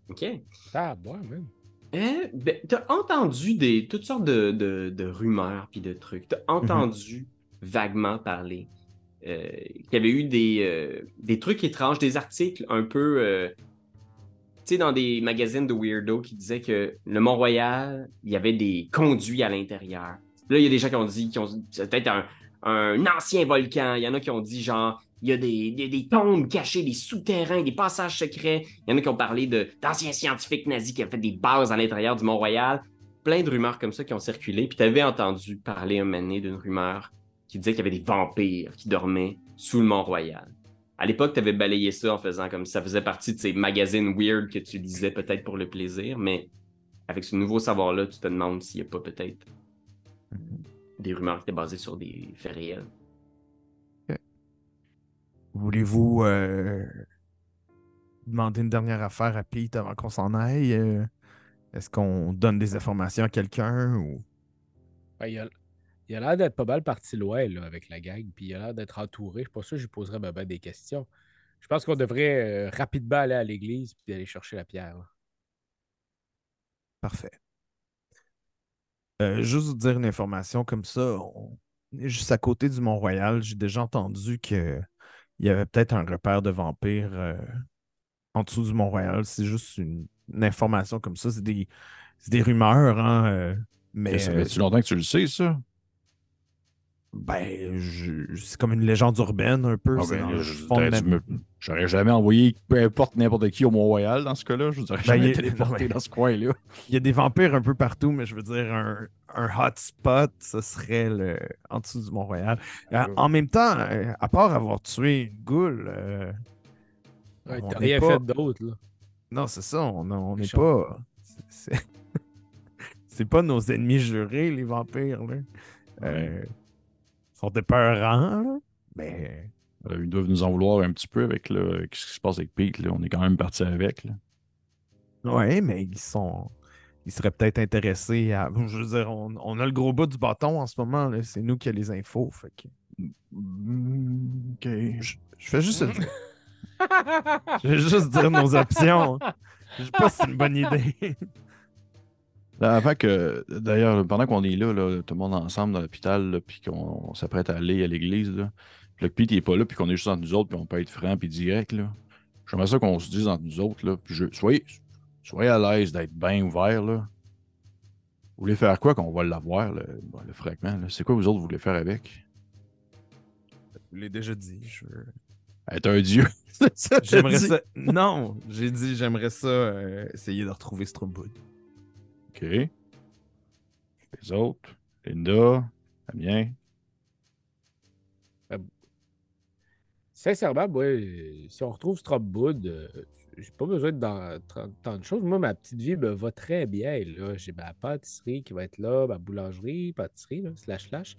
OK. Ah, ouais, man. Euh, ben, t'as entendu des, toutes sortes de, de- de rumeurs puis de trucs. T'as entendu vaguement parler euh, qu'il y avait eu des, euh, des trucs étranges, des articles un peu euh, tu sais, dans des magazines de weirdo qui disaient que le Mont-Royal, il y avait des conduits à l'intérieur. Là, il y a des gens qui ont dit, qui ont c'est peut-être un, un ancien volcan. Il y en a qui ont dit, genre, il y a des, des, tombes cachées, des souterrains, des passages secrets. Il y en a qui ont parlé d'anciens scientifiques nazis qui avaient fait des bases à l'intérieur du Mont-Royal. Plein de rumeurs comme ça qui ont circulé. Puis tu avais entendu parler un moment d'une rumeur qui disait qu'il y avait des vampires qui dormaient sous le Mont-Royal. À l'époque, tu avais balayé ça en faisant comme si ça faisait partie de ces magazines weird que tu lisais peut-être pour le plaisir, mais avec ce nouveau savoir-là, tu te demandes s'il n'y a pas peut-être des rumeurs qui étaient basées sur des faits réels. Voulez-vous euh, demander une dernière affaire à Pete avant qu'on s'en aille? Euh, Est-ce qu'on donne des informations à quelqu'un ou? Ben, il a il a l'air d'être pas mal parti loin là, avec la gang, puis il a l'air d'être entouré. Je suis pas sûr que je lui poserais ben, ben des questions. Je pense qu'on devrait euh, rapidement aller à l'église puis aller chercher la pierre. là. Parfait. Euh, juste vous dire une information comme ça. on Juste à côté du Mont-Royal, j'ai déjà entendu qu'il y avait peut-être un repère de vampires euh, en dessous du Mont-Royal. C'est juste une, une information comme ça. C'est des, rumeurs, hein, euh, mais ça fait-tu longtemps que tu le sais, ça? ben, c'est comme une légende urbaine un peu. Ah ben, dans là, le je- fond de t'aurais ma- dû me- J'aurais jamais envoyé peu importe n'importe qui au Mont-Royal dans ce cas-là. Je vous aurais Ben, jamais il- téléporté dans ce coin-là. <laughs> Il y a des vampires un peu partout, mais je veux dire, un, un hotspot, ce serait le, en dessous du Mont-Royal. Euh, en même temps, euh, à part avoir tué une goule, euh, Ouais, on rien pas- fait d'autre. là. non, c'est ça, on on n'est pas. <laughs> c'est- pas nos ennemis jurés, les vampires. Là. Euh, ils sont épeurants, là, mais ils doivent nous en vouloir un petit peu avec là, ce qui se passe avec Pete. là. On est quand même parti avec. Là. ouais, mais ils sont. Ils seraient peut-être intéressés à. <laughs> Je veux dire, on, on a le gros bout du bâton en ce moment, c'est nous qui a les infos. Fait que... Mm, OK. Je, je fais juste dire. <laughs> Je vais juste dire nos options. Je sais pas si c'est une bonne idée. Là, Avant que, d'ailleurs, pendant qu'on est là, là, tout le monde ensemble dans l'hôpital, puis qu'on on s'apprête à aller à l'église, que Pete il est pas là, puis qu'on est juste entre nous autres, puis on peut être franc puis direct, là. J'aimerais ça qu'on se dise entre nous autres, là, puis je, soyez, soyez à l'aise d'être bien ouvert, là. Vous voulez faire quoi qu'on va l'avoir, le, bon, le fragment, là? C'est quoi vous autres vous voulez faire avec? Je l'ai déjà dit. je veux- Être un dieu. <laughs> J'aimerais ça. Non, j'ai dit j'aimerais ça euh, essayer de retrouver Stromwood. OK. Les autres, Linda, Damien. Sincèrement, moi, si on retrouve Stropwood, euh, j'ai pas besoin de tant de choses. Moi, ma petite vie me va très bien. là. J'ai ma pâtisserie qui va être là, ma boulangerie, pâtisserie, slash slash.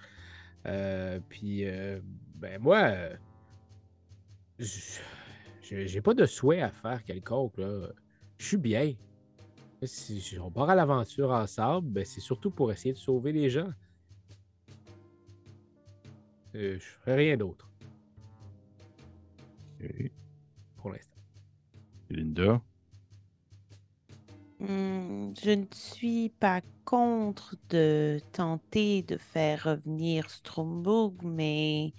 Euh, puis, euh, ben moi, euh, j'ai pas de souhait à faire quelconque. Je suis bien. Si on part à l'aventure ensemble, ben c'est surtout pour essayer de sauver les gens. Je ferai rien d'autre Pour l'instant. Linda? Hmm, je ne suis pas contre de tenter de faire revenir Stromberg, mais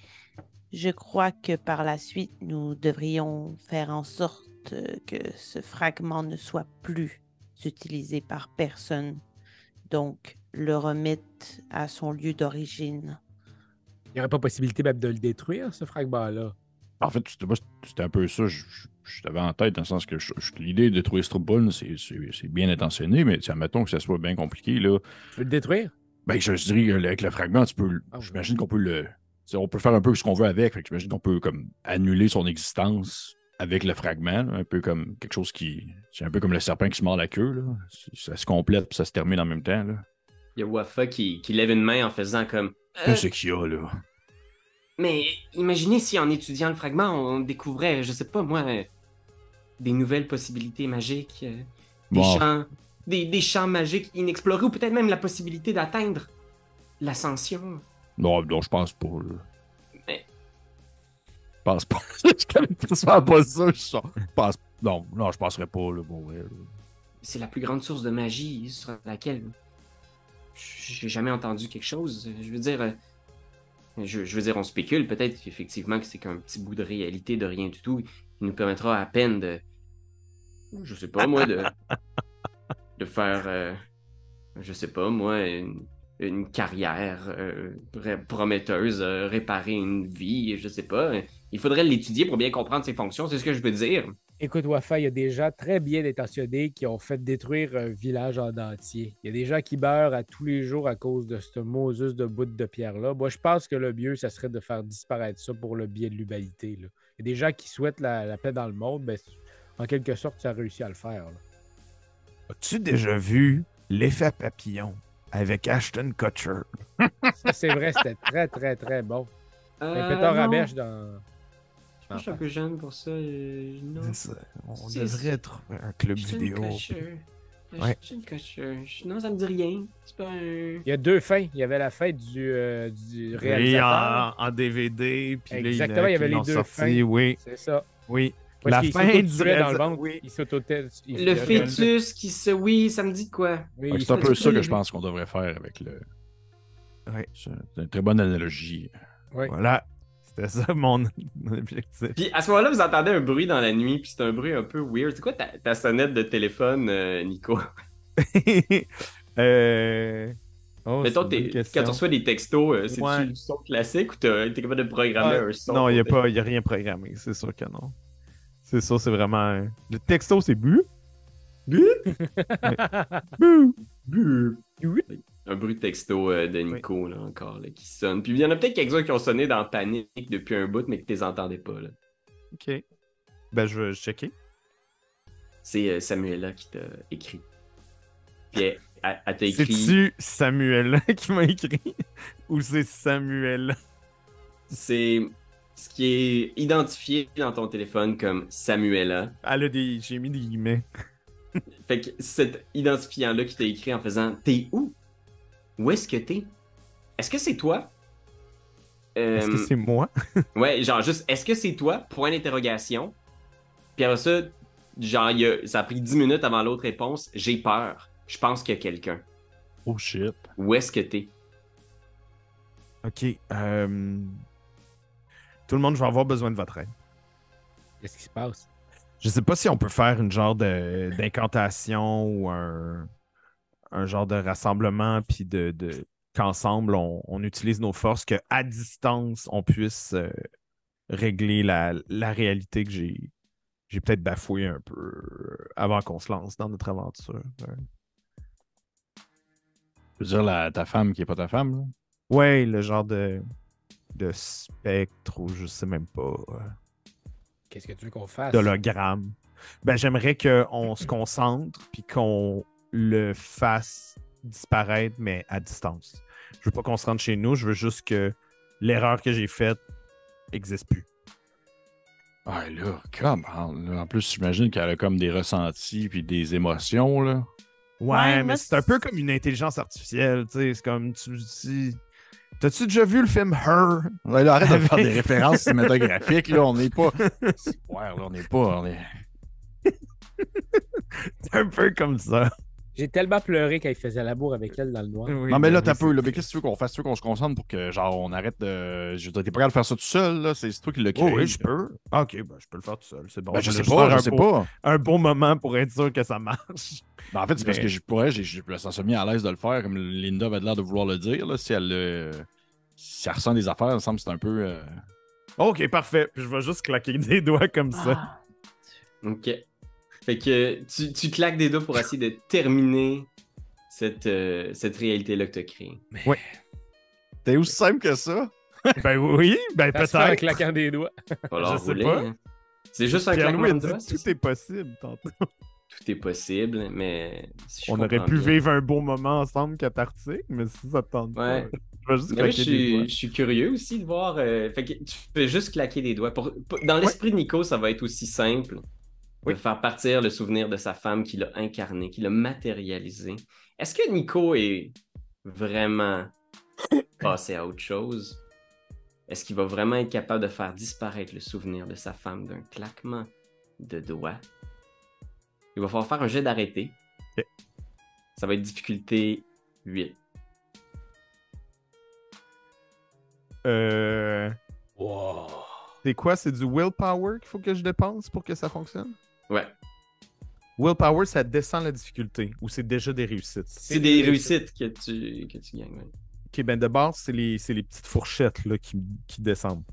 je crois que par la suite, nous devrions faire en sorte que ce fragment ne soit plus utilisé par personne. Donc, le remettre à son lieu d'origine. Il n'y aurait pas possibilité même de le détruire, ce fragment-là. En fait, c'était un peu ça. Je, je- je t'avais en tête dans le sens que l'idée de trouver Strobon, c'est c'est- c'est bien intentionné, mais admettons que ça soit bien compliqué. Là, Tu veux le détruire? ben, je, je dirais qu'avec le fragment, tu peux, le- Ah oui. j'imagine qu'on peut le. On peut faire un peu ce qu'on veut avec. J'imagine qu'on peut comme annuler son existence avec le fragment. là, un peu comme quelque chose qui. C'est un peu comme le serpent qui se mord la queue. Là. Ça se complète puis ça se termine en même temps. Là. Il y a Wafa qui, qui lève une main en faisant comme. Euh, Qu'est-ce qu'il y a là? Mais imaginez si en étudiant le fragment, on découvrait, je sais pas moi, euh, des nouvelles possibilités magiques, euh, des, champs, des, des champs magiques inexplorés, ou peut-être même la possibilité d'atteindre l'ascension. Non, non, je pense pas. Mais- Je pense pas. <laughs> je connais pas ça. Je pense... Non, non, je penserais pas. Là, bon, ouais. C'est la plus grande source de magie sur laquelle j'ai jamais entendu quelque chose. Je veux dire, euh, je, je veux dire, on spécule peut-être effectivement que c'est qu'un petit bout de réalité de rien du tout qui nous permettra à peine de je sais pas moi, de, <laughs> de faire, euh, je sais pas moi, une, une carrière euh, prometteuse, euh, réparer une vie, je sais pas. Il faudrait l'étudier pour bien comprendre ses fonctions, c'est ce que je veux dire. Écoute, Wafa, il y a des gens très bien intentionnés qui ont fait détruire un village en entier. Il y a des gens qui meurent à tous les jours à cause de ce Moses de bout de pierre-là. Moi, je pense que le mieux, ça serait de faire disparaître ça pour le bien de l'humanité. Il y a des gens qui souhaitent la, la paix dans le monde, mais en quelque sorte, ça a réussi à le faire. As-tu déjà vu l'effet papillon avec Ashton Kutcher? Ça, c'est vrai, c'était très, très, très bon. Euh, Un pétard bêche dans. Je pense que je suis un peu jeune pour ça. euh, non. C'est ça. On devrait trouver un club Ashton vidéo. Kutcher. Ouais. Ashton Kutcher. Non, ça me dit rien. C'est pas un. Il y a deux fins. Il y avait la fin du, euh, du Et réalisateur. en, en DVD, puis là, Exactement, il y avait les deux sorti, fins. Oui, C'est ça. oui. Parce La fin du dans le ventre. oui. Il Le fœtus qui se. Oui, ça me dit quoi? Oui, il C'est un peu ça que je pense qu'on devrait faire avec le. Ouais. C'est une très bonne analogie. Oui. Voilà. C'était ça mon, mon <laughs> objectif. Puis à ce moment-là, vous entendez un bruit dans la nuit, puis c'est un bruit un peu weird. C'est quoi ta, ta sonnette de téléphone, euh, Nico? <laughs> <laughs> euh... oh, Mettons, c'est une t'es- bonne question. quand tu reçois des textos, euh, c'est-tu Ouais. le son classique ou t'as- t'es capable de programmer Ouais. un son? Non, il n'y a, pour- pas- y a rien programmé, c'est sûr que non. C'est ça, c'est vraiment. Le texto, c'est bu. Bu. Bu. Un bruit de texto euh, de Nico, là, encore, là, qui sonne. Puis il y en a peut-être quelques-uns qui ont sonné dans panique depuis un bout, mais que tu les entendais pas, là. Ok. Ben, je vais checker. C'est euh, Samuela qui t'a écrit. Puis elle, elle- elle t'a écrit... C'est-tu Samuel <laughs> qui m'a écrit? Ou c'est Samuel? C'est ce qui est identifié dans ton téléphone comme Samuela. Elle a des. J'ai mis des guillemets. Fait que cet identifiant-là qui t'a écrit en faisant T'es où? Où est-ce que t'es? Est-ce que c'est toi? Est-ce que Euh, c'est moi? <laughs> Ouais, genre juste Est-ce que c'est toi? Point d'interrogation. Puis après ça, genre, y a- ça a pris 10 minutes avant l'autre réponse. J'ai peur. Je pense qu'il y a quelqu'un. Oh shit. Où est-ce que t'es? Ok. euh, Tout le monde, je vais avoir besoin de votre aide. Qu'est-ce qui se passe? Je sais pas si on peut faire une genre de d'incantation ou un, un genre de rassemblement, puis de, de- qu'ensemble, on, on utilise nos forces, qu'à distance, on puisse euh, régler la, la réalité que j'ai j'ai peut-être bafoué un peu euh, avant qu'on se lance dans notre aventure. Je veux dire, la- ta femme qui est pas ta femme, là? Ouais, le genre de, de spectre ou je sais même pas. euh, Qu'est-ce que tu veux qu'on fasse? d'hologramme. Ben, j'aimerais qu'on se concentre puis qu'on le fasse disparaître, mais à distance. Je veux pas qu'on se rende chez nous, je veux juste que l'erreur que j'ai faite n'existe plus. Ah là, come on. En plus, j'imagine qu'elle a comme des ressentis puis des émotions, là. Ouais, Ouais, mais c'est un peu comme une intelligence artificielle, tu sais. C'est comme tu dis. T'as-tu déjà vu le film Her? Ouais, là, arrête de faire des <laughs> références cinématographiques, là. On n'est pas. C'est- Ouais, là, on n'est pas. On est... <laughs> C'est un peu comme ça. J'ai tellement pleuré quand il faisait l'amour avec elle dans le noir. Oui, non, mais là, t'as peu, là. Mais qu'est-ce que tu veux qu'on fasse? Tu veux qu'on se concentre pour que, genre, on arrête de. Je veux dire, t'es pas capable de faire ça tout seul, là. C'est toi qui l'as Oh, créé. oui, je peux. Ah, ok, ben, je peux le faire tout seul. C'est bon. Ben, je vais sais pas, je un sais beau- pas. Un bon moment pour être sûr que ça marche. Ben, en fait, c'est parce que je pourrais, j'ai, je me sens mis à l'aise de le faire, comme Linda avait l'air de vouloir le dire, là. Si elle, euh, si elle ressent des affaires, il me semble que c'est un peu. euh, Ok, parfait. Puis je vais juste claquer des doigts comme ça. Ah. Ok. Fait que tu, tu claques des doigts pour essayer de terminer cette, euh, cette réalité-là que tu as créée. T'es aussi simple que ça? <laughs> Ben oui, ben fait en peut-être. claquant des doigts. <laughs> Je sais rouler, pas. hein. C'est juste un claquement de doigts, tout est possible tantôt. Tout est possible, mais... si je On aurait pu bien. vivre un beau moment ensemble cathartique, mais si ça te tente Ouais. pas, je vais juste Mais je suis, je suis curieux aussi de voir. euh, Fait que tu fais juste claquer des doigts. Pour- pour- dans l'esprit de Nico, ça va être aussi simple Oui. de faire partir le souvenir de sa femme qui l'a incarné, qui l'a matérialisé. Est-ce que Nico est vraiment <coughs> passé à autre chose? Est-ce qu'il va vraiment être capable de faire disparaître le souvenir de sa femme d'un claquement de doigts? Il va falloir faire un jet d'arrêté. Ça va être difficulté 8. Euh, Wow. c'est quoi? C'est du willpower qu'il faut que je dépense pour que ça fonctionne? Ouais. Willpower, ça descend la difficulté ou c'est déjà des réussites? C'est des réussites que tu, que tu gagnes. ouais. Ok, ben de base, c'est les, c'est les petites fourchettes là, qui, qui descendent.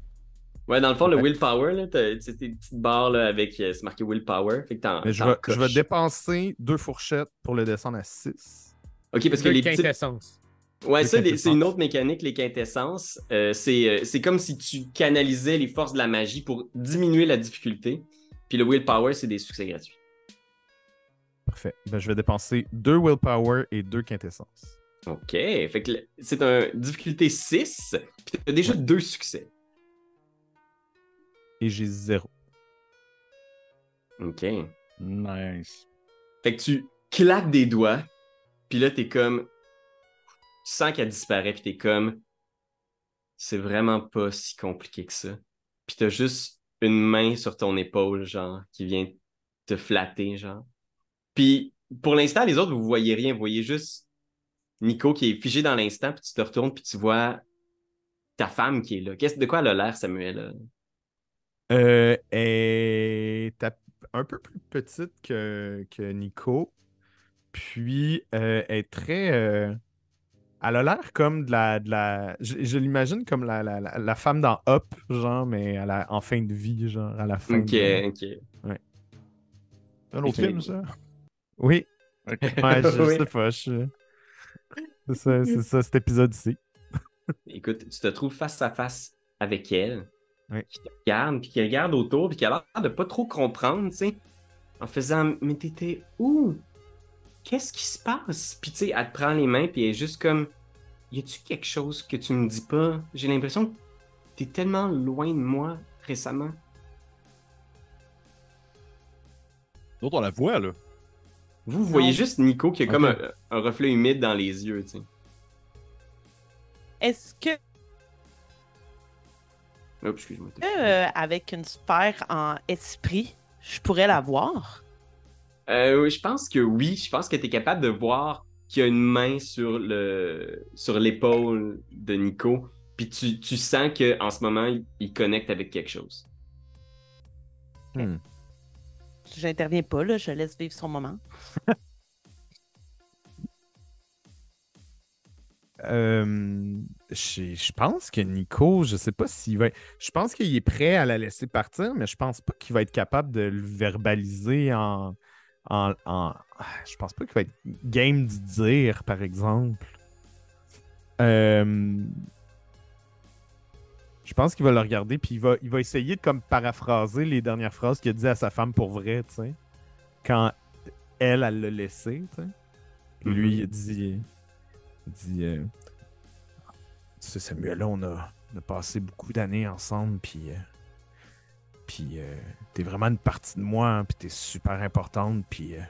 Ouais, dans le fond, le willpower, là, t'as tu sais, tes petites barres là, avec euh, c'est marqué willpower. Fait que t'en, Mais je vais, je vais dépenser deux fourchettes pour le descendre à 6. Ok, parce que les petites. quintessence. Ouais, Les ça, c'est quintessences. une autre mécanique, les quintessences. Euh, c'est, euh, c'est comme si tu canalisais les forces de la magie pour diminuer la difficulté. Puis le willpower, c'est des succès gratuits. Parfait. Ben, je vais dépenser deux willpower et deux quintessences. Ok, fait que c'est un difficulté 6, puis t'as déjà deux succès. Et j'ai zéro. Ok. Nice. Fait que tu claques des doigts, puis là, t'es comme. Tu sens qu'elle disparaît, puis t'es comme. C'est vraiment pas si compliqué que ça. Puis t'as juste une main sur ton épaule, genre, qui vient te flatter, genre. Puis pour l'instant, les autres, vous voyez rien. Vous voyez juste Nico qui est figé dans l'instant, puis tu te retournes, puis tu vois ta femme qui est là. De quoi elle a l'air, Samuel? Euh, elle est un peu plus petite que, que Nico. Puis, euh, elle est très. euh, elle a l'air comme de la. De la je je l'imagine comme la, la, la, la femme dans Up, genre, mais à la, en fin de vie, genre, à la fin. Ok, de- ok. Un autre film, ça? Oui, ouais, je Oui. sais pas. je- C'est ça, c'est ça, cet épisode-ci. Écoute, tu te trouves face à face avec elle, Oui. qui te regarde, puis qui regarde autour, puis qui a l'air de pas trop comprendre, tu sais, en faisant Mais t'étais où? Qu'est-ce qui se passe? Puis tu sais, elle te prend les mains, puis elle est juste comme Y a-tu quelque chose que tu me dis pas? J'ai l'impression que t'es tellement loin de moi récemment. D'autres, on la voit, là. Vous, vous voyez Non. juste Nico qui a comme un, un reflet humide dans les yeux, tu sais. Est-ce que Oups, excuse-moi. euh, avec une sphère en esprit, je pourrais la voir? Euh, je pense que oui. Je pense que tu es capable de voir qu'il y a une main sur le sur l'épaule de Nico. Puis tu, tu sens qu'en ce moment, il, il connecte avec quelque chose. J'interviens pas, là, je laisse vivre son moment. <laughs> Euh, je, je pense que Nico, je sais pas s'il va. Je pense qu'il est prêt à la laisser partir, mais je pense pas qu'il va être capable de le verbaliser en. Je pense pas qu'il va être game du dire, par exemple. Euh, je pense qu'il va le regarder puis il va, il va essayer de comme paraphraser les dernières phrases qu'il a dit à sa femme pour vrai, tu sais. Quand elle, elle l'a laissé, tu sais. Lui, il dit. Il dit. euh, Tu sais, Samuel, on a, on a passé beaucoup d'années ensemble, puis. euh, puis, euh, t'es vraiment une partie de moi, hein, puis t'es super importante, puis. euh,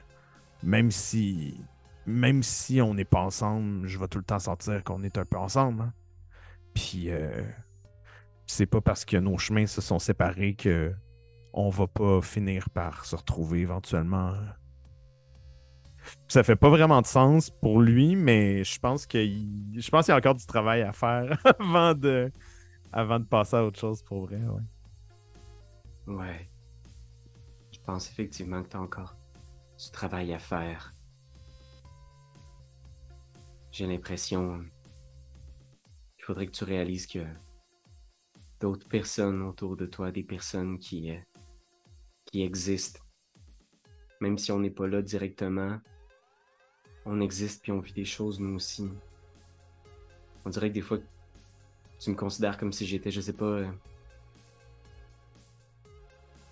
même si. Même si on n'est pas ensemble, je vais tout le temps sentir qu'on est un peu ensemble. hein. Puis. euh, c'est pas parce que nos chemins se sont séparés que on va pas finir par se retrouver éventuellement. Ça fait pas vraiment de sens pour lui, mais je pense qu'il je pense qu'il y a encore du travail à faire <laughs> avant de avant de passer à autre chose pour vrai. Ouais. Ouais. Je pense effectivement que tu as encore du travail à faire. J'ai l'impression qu'il faudrait que tu réalises que d'autres personnes autour de toi, des personnes qui, euh, qui existent, même si on n'est pas là directement, on existe puis on vit des choses nous aussi. On dirait que des fois, tu me considères comme si j'étais, je sais pas, euh,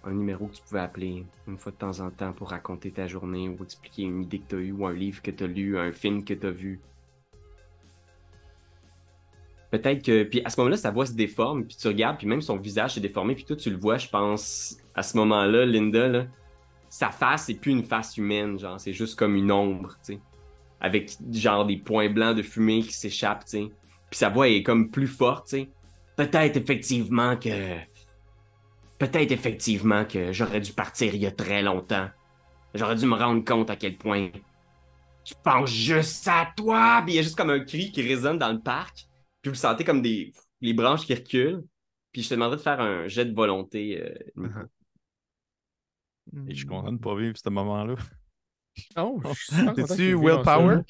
un numéro que tu pouvais appeler une fois de temps en temps pour raconter ta journée ou expliquer une idée que tu as eue ou un livre que tu as lu, un film que tu as vu. Peut-être que. Puis à ce moment-là, sa voix se déforme, puis tu regardes, puis même son visage s'est déformé, puis toi, tu le vois, je pense, à ce moment-là, Linda, là, sa face, c'est plus une face humaine, genre, c'est juste comme une ombre, tu sais. Avec, genre, des points blancs de fumée qui s'échappent, tu sais. Puis sa voix est comme plus forte, tu sais. Peut-être effectivement que. Peut-être effectivement que j'aurais dû partir il y a très longtemps. J'aurais dû me rendre compte à quel point. Tu penses juste à toi! Puis il y a juste comme un cri qui résonne dans le parc. Puis vous sentez comme des les branches qui reculent. Puis je te demanderais de faire un jet de volonté, euh, Nico. Et je suis content de pas vivre ce moment-là. Oh, <laughs> T'es-tu tu willpower?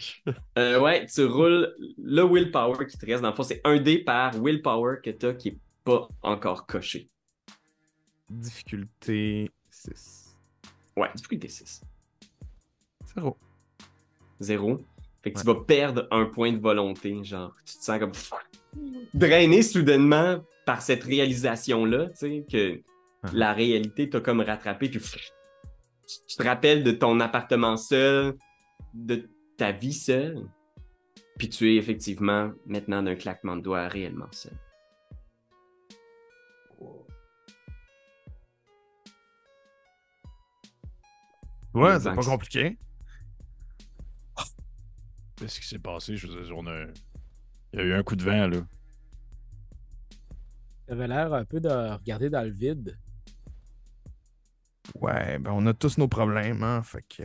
Euh, ouais, tu roules le willpower qui te reste. Dans le fond, c'est un dé par willpower que t'as qui est pas encore coché. Difficulté 6. Ouais, difficulté 6. 0. Zéro. Fait que tu vas perdre un point de volonté. Genre, tu te sens comme drainé soudainement par cette réalisation-là, tu sais, que Ah. la réalité t'a comme rattrapé. Puis tu tu te rappelles de ton appartement seul, de ta vie seule. Puis tu es effectivement, maintenant d'un claquement de doigts, réellement seul. Ouais, c'est pas compliqué. Qu'est-ce qui s'est passé? Je veux dire, on a... Il y a eu un coup de vent, là. T'avais l'air un peu de regarder dans le vide. Ouais, ben on a tous nos problèmes, hein, fait que...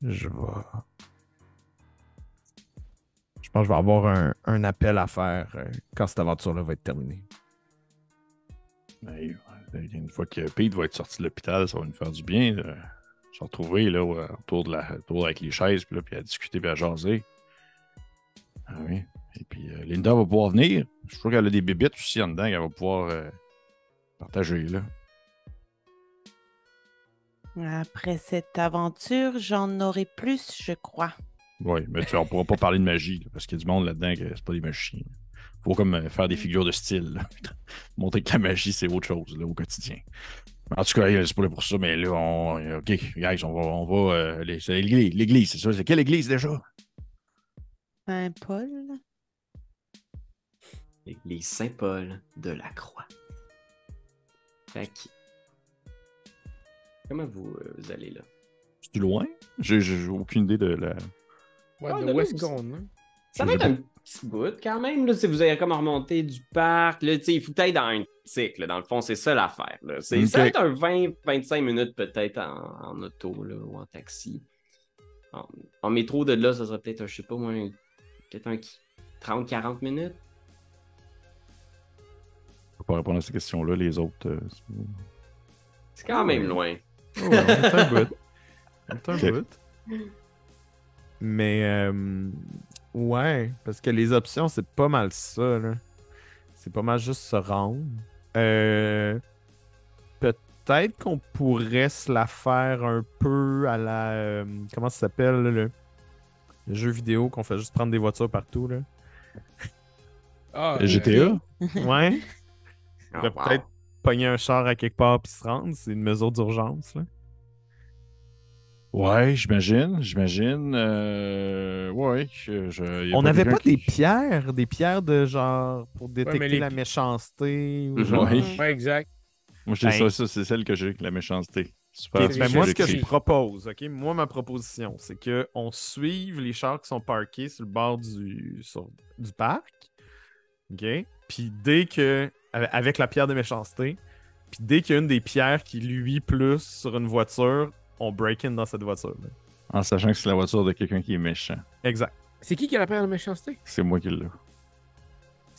Je vais... Je pense que je vais avoir un, un appel à faire euh, quand cette aventure-là va être terminée. Mais, ouais, une fois que Pete va être sorti de l'hôpital, ça va nous faire du bien. là. Se retrouver là, au- autour, de la, autour avec les chaises, puis, là, puis à discuter, puis à jaser. Ah oui. Et puis euh, Linda va pouvoir venir. Je crois qu'elle a des bébites aussi en dedans qu'elle va pouvoir euh, partager. Là. Après cette aventure, j'en aurai plus, je crois. Oui, mais tu, on pourra pas parler de magie, là, parce qu'il y a du monde là-dedans que c'est pas des magiciens. Faut comme euh, faire des figures de style. <laughs> Montrer que la magie, c'est autre chose là, au quotidien. En tout cas, euh, c'est pas là pour ça, mais là, on. euh, OK, guys, on va. On va euh, l'église, l'église, c'est ça. C'est quelle église déjà? Saint-Paul? L'église Saint-Paul de la Croix. Fait que... Comment vous, euh, vous allez là? C'est loin? J'ai aucune idée de la. Ouais, Ah, de où est-ce là, qu'on est? Ça va être un petit bout quand même, là, si vous avez comme remonté du parc. Là, tu sais, il faut être dans un cycle. Dans le fond, c'est ça l'affaire. là. C'est- Ça va Ok. être un 20-25 minutes peut-être en, en auto là, ou en taxi. En, en métro de là, ça serait peut-être, un, je sais pas moi, peut-être un 30-40 minutes. Je peux pas répondre à ces questions-là, les autres. euh, c'est- quand même loin. Oh, ouais, on est un bout. On est un bout. Mais euh, ouais, parce que les options, c'est pas mal ça. là. C'est pas mal juste se rendre. Euh, Peut-être qu'on pourrait se la faire un peu à la. euh, comment ça s'appelle là, le, le jeu vidéo qu'on fait juste prendre des voitures partout. Là. <laughs> Ah, Le GTA? <laughs> Ouais. Pourrait wow. peut-être pogner un char à quelque part puis se rendre. C'est une mesure d'urgence. Ouais, j'imagine. J'imagine. euh, Ouais. je- On n'avait pas des qui- pierres, des pierres de genre pour détecter les la méchanceté ou genre. Ouais. Ouais, exact. Moi, je dis Ben- ça, ça c'est celle que j'ai, la méchanceté. Super. Ok, c'est ben moi, ce que je propose, ok, moi, ma proposition, c'est que on suive les chars qui sont parqués sur le bord du, sur- du parc, ok, puis dès que, avec- avec la pierre de méchanceté, puis dès qu'il y a une des pierres qui lui plus sur une voiture, on break in dans cette voiture. là. En sachant que c'est la voiture de quelqu'un qui est méchant. Exact. C'est qui qui a la paire de méchanceté? C'est moi qui l'ai.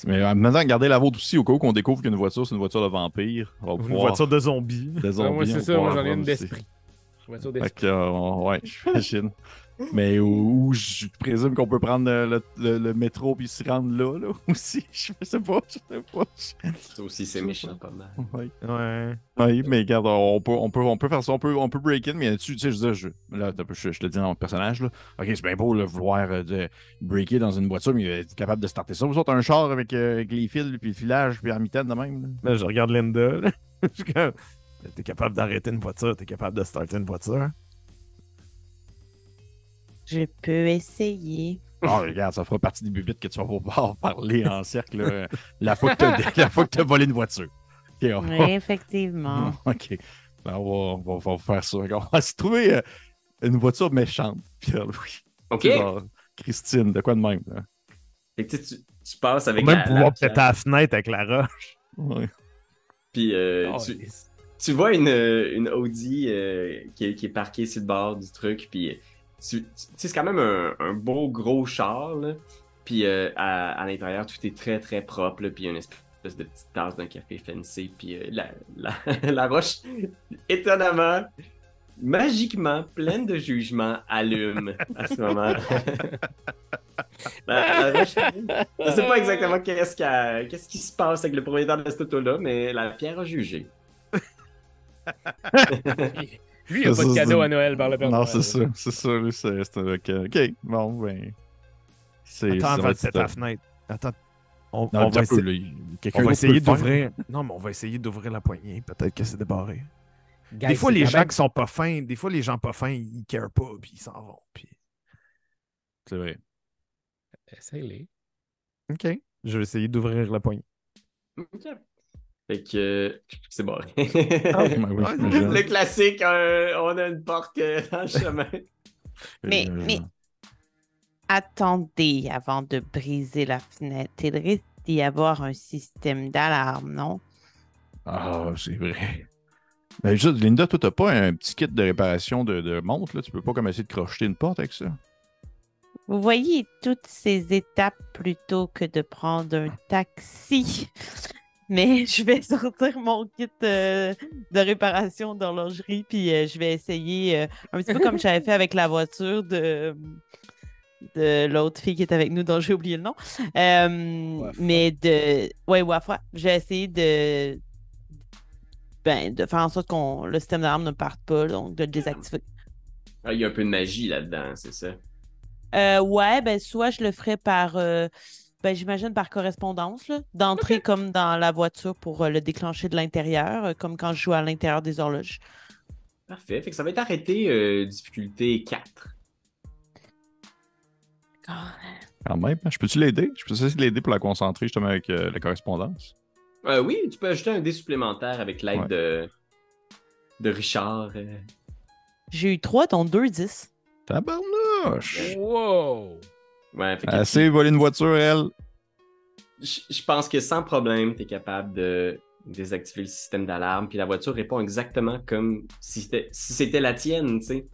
Mais en même temps, gardez la vôtre aussi au cas où qu'on découvre qu'une voiture, c'est une voiture de vampire. On va Une pouvoir- voiture de zombies. de Ah, zombies, moi, c'est ça, moi j'en ai une d'esprit. Voiture Fait d'esprit. que, euh, on- ouais, <laughs> j'imagine. Mais où, où je présume qu'on peut prendre le, le- le- le métro puis se rendre là, là <laughs> aussi. Je sais pas, je sais pas. Ça aussi, c'est méchant pas mal. Ouais. Ouais. Oui, mais regarde, on peut, on peut, on peut faire ça, on peut, on peut break in, mais là-dessus, tu sais, je, veux dire, je, là, je, je te dis dans mon personnage, là. Ok, c'est bien beau, là, vouloir euh, de breaker dans une voiture, mais être capable de starter ça. Vous autres, un char avec, euh, avec les fils, puis le filage, puis la mitaine de même, là. Là, je regarde Linda. là. <laughs> T'es capable d'arrêter une voiture, t'es capable de starter une voiture. Je peux essayer. Ah, regarde, ça fera partie des bubites que tu vas pouvoir <laughs> parler en cercle, là, la fois que que t'as volé une voiture. Va- effectivement. <laughs> Ok. Ben, on, va, on, va, on va faire ça. On va se trouver euh, une voiture méchante, Pierre-Louis. Ok. Tu genre, Christine, de quoi de même, là? Fait que, tu, sais, tu, tu passes avec même la, pouvoir la péter la fenêtre avec la roche. Ouais. Puis euh, Oh, tu, tu vois une, euh, une Audi euh, qui, est, qui est parquée sur le bord du truc, puis euh, tu, tu- tu sais, c'est quand même un, un beau gros char, là. Puis euh, à, à l'intérieur, tout est très très propre, là, puis il y a une espèce de petite tasse d'un café fancy, puis euh, la, la, <laughs> la roche, étonnamment, magiquement, pleine de jugement, allume à ce moment. <laughs> La- la roche- Je sais pas exactement qu'est-ce qu'a- qu'est-ce qui se passe avec le propriétaire de cette auto-là, mais la pierre a jugé. <laughs> Lui, il a pas de c'est- cadeau à Noël par le Père Non, Noël. c'est ça. C'est ça, lui, c'est c'est avec. Ok, bon, ben. C'est. Attends, va la stuff. fenêtre. Attends. On, Non, on va, essa- on va essayer d'ouvrir. Non, mais on va essayer d'ouvrir la poignée. Peut-être que c'est débarré. Guys, des fois, c'est les gens même- qui sont pas fins, des fois, les gens pas fins, ils carent pas, puis ils s'en vont. Puis... C'est vrai. Essaye-les. OK. Je vais essayer d'ouvrir la poignée. Ok. Fait que <laughs> c'est bon. Ben oui, <laughs> j'imagine. le classique, euh, on a une porte euh, <laughs> dans le chemin. Mais- Euh, mais- Attendez avant de briser la fenêtre. Il risque d'y avoir un système d'alarme, non? Ah, c'est vrai. Ben, juste, Linda, toi, t'as pas un petit kit de réparation de, de montre, là? Tu peux pas comme essayer de crocheter une porte avec ça? Vous voyez toutes ces étapes plutôt que de prendre un taxi. Mais <laughs> je vais sortir mon kit euh, de réparation d'horlogerie, puis euh, je vais essayer, euh, un petit peu comme j'avais fait avec la voiture de, de l'autre fille qui est avec nous, dont j'ai oublié le nom. Mais de. Ouais, Wafra. Je vais essayer de. Ben, de faire en sorte que le système d'alarme ne parte pas, donc de le désactiver. Ah, Il y a un peu de magie là-dedans, c'est ça? Euh, ouais, ben soit je le ferais par, ben j'imagine par correspondance, là, d'entrer comme dans la voiture pour euh, le déclencher de l'intérieur, euh, comme quand je joue à l'intérieur des horloges. Parfait. Fait que ça va être arrêté euh, difficulté 4. Quand même. hein. Je peux-tu l'aider? Je peux essayer de l'aider pour la concentrer justement avec euh, la correspondance? Euh, oui, tu peux ajouter un dé supplémentaire avec l'aide Ouais. de... de Richard. euh. J'ai eu 3, dont 2 10. Tabarnouche! Wow! Ouais, fait que Assez volé une voiture, elle. je je pense que sans problème, tu es capable de désactiver le système d'alarme, puis la voiture répond exactement comme si c'était si la tienne, tu sais.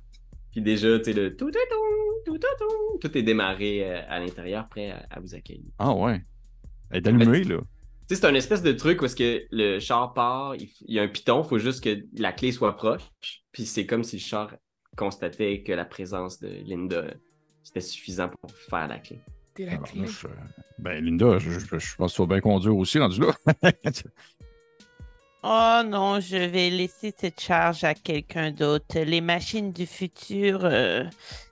Puis déjà, tu sais, le tout, tout, tout, tout, tout, tout, tout est démarré euh, à l'intérieur, prêt à, à vous accueillir. Ah ouais. Elle est allumée, là. Tu sais, c'est un espèce de truc où est-ce que le char part, il y a un piton, il faut juste que la clé soit proche, puis c'est comme si le char constatait que la présence de Linda, c'était suffisant pour faire la clé. T'es la clé. Tabarnouche, euh, Ben, Linda, je, je- je pense que tu vas bien conduire aussi, rendu là. <laughs> Oh non, je vais laisser cette charge à quelqu'un d'autre. Les machines du futur, euh,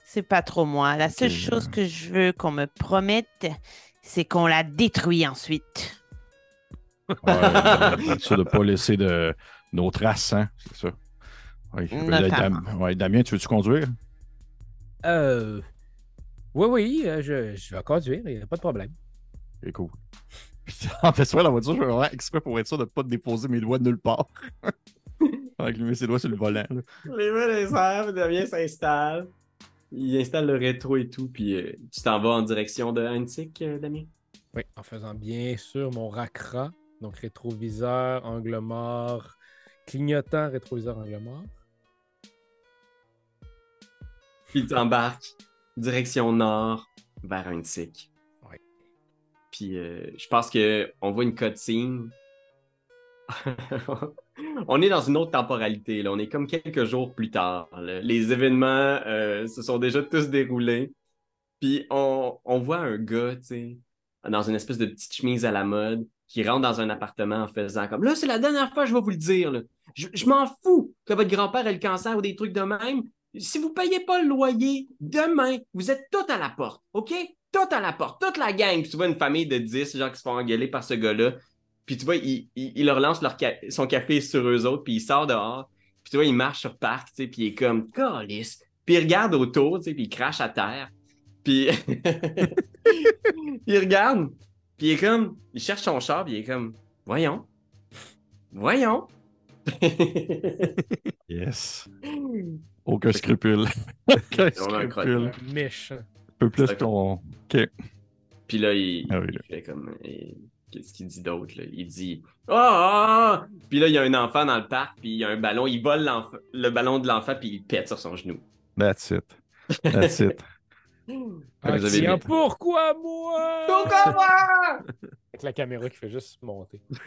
c'est pas trop moi. La seule chose que je veux qu'on me promette, c'est qu'on la détruit ensuite. Ouais, euh, être sûr de pas laisser de, nos traces, hein, c'est ça. Oui, là, Notamment. Dam- ouais, Damien, tu veux-tu conduire? Euh. Oui, oui, euh, je, je vais conduire, il n'y a pas de problème. C'est cool. <laughs> en fait, soit la voiture, je vais vraiment exprès pour être sûr de ne pas déposer mes doigts de nulle part. <laughs> Avec lui, met ses doigts sur le volant. là. Les mains les airs, Damien s'installe. Il installe le rétro et tout, puis euh, tu t'en vas en direction de Antique, euh, Damien? Oui, en faisant bien sûr mon RACRA, donc rétroviseur, angle mort, clignotant, rétroviseur, angle mort. Puis tu embarques direction nord vers Antique. Ouais. Puis euh, je pense que on voit une cutscene. <laughs> on est dans une autre temporalité. Là. On est comme quelques jours plus tard. là. Les événements euh, se sont déjà tous déroulés. Puis on, on voit un gars, tu sais, dans une espèce de petite chemise à la mode, qui rentre dans un appartement en faisant comme là, c'est la dernière fois que je vais vous le dire. là. Je, je m'en fous que votre grand-père ait le cancer ou des trucs de même. Si vous payez pas le loyer, demain, vous êtes tout à la porte, OK? Tout à la porte, toute la gang. Puis tu vois une famille de 10 gens qui se font engueuler par ce gars-là. Puis tu vois, il, il- il leur lance leur ca- son café sur eux autres, puis il sort dehors. Puis tu vois, il marche sur parc, tu sais, puis il est comme, calice. Puis il regarde autour, tu sais, puis il crache à terre. Puis <laughs> il regarde, puis il est comme, il cherche son char, puis il est comme, voyons, voyons. <laughs> Yes. <laughs> Aucun scrupule. <laughs> Aucun scrupule. incroyable. Un méchant. Un peu plus qu'on. Ok. Puis là, il, Ah oui, là. il fait comme. Qu'est-ce qu'il dit d'autre, là? Il dit Ah! ah! Puis là, il y a un enfant dans le parc, puis il y a un ballon. Il vole le ballon de l'enfant, puis il pète sur son genou. That's it. That's it. <laughs> Ah, vous avez Tiens, pourquoi moi? Pourquoi moi? Avec la caméra qui fait juste monter. <laughs>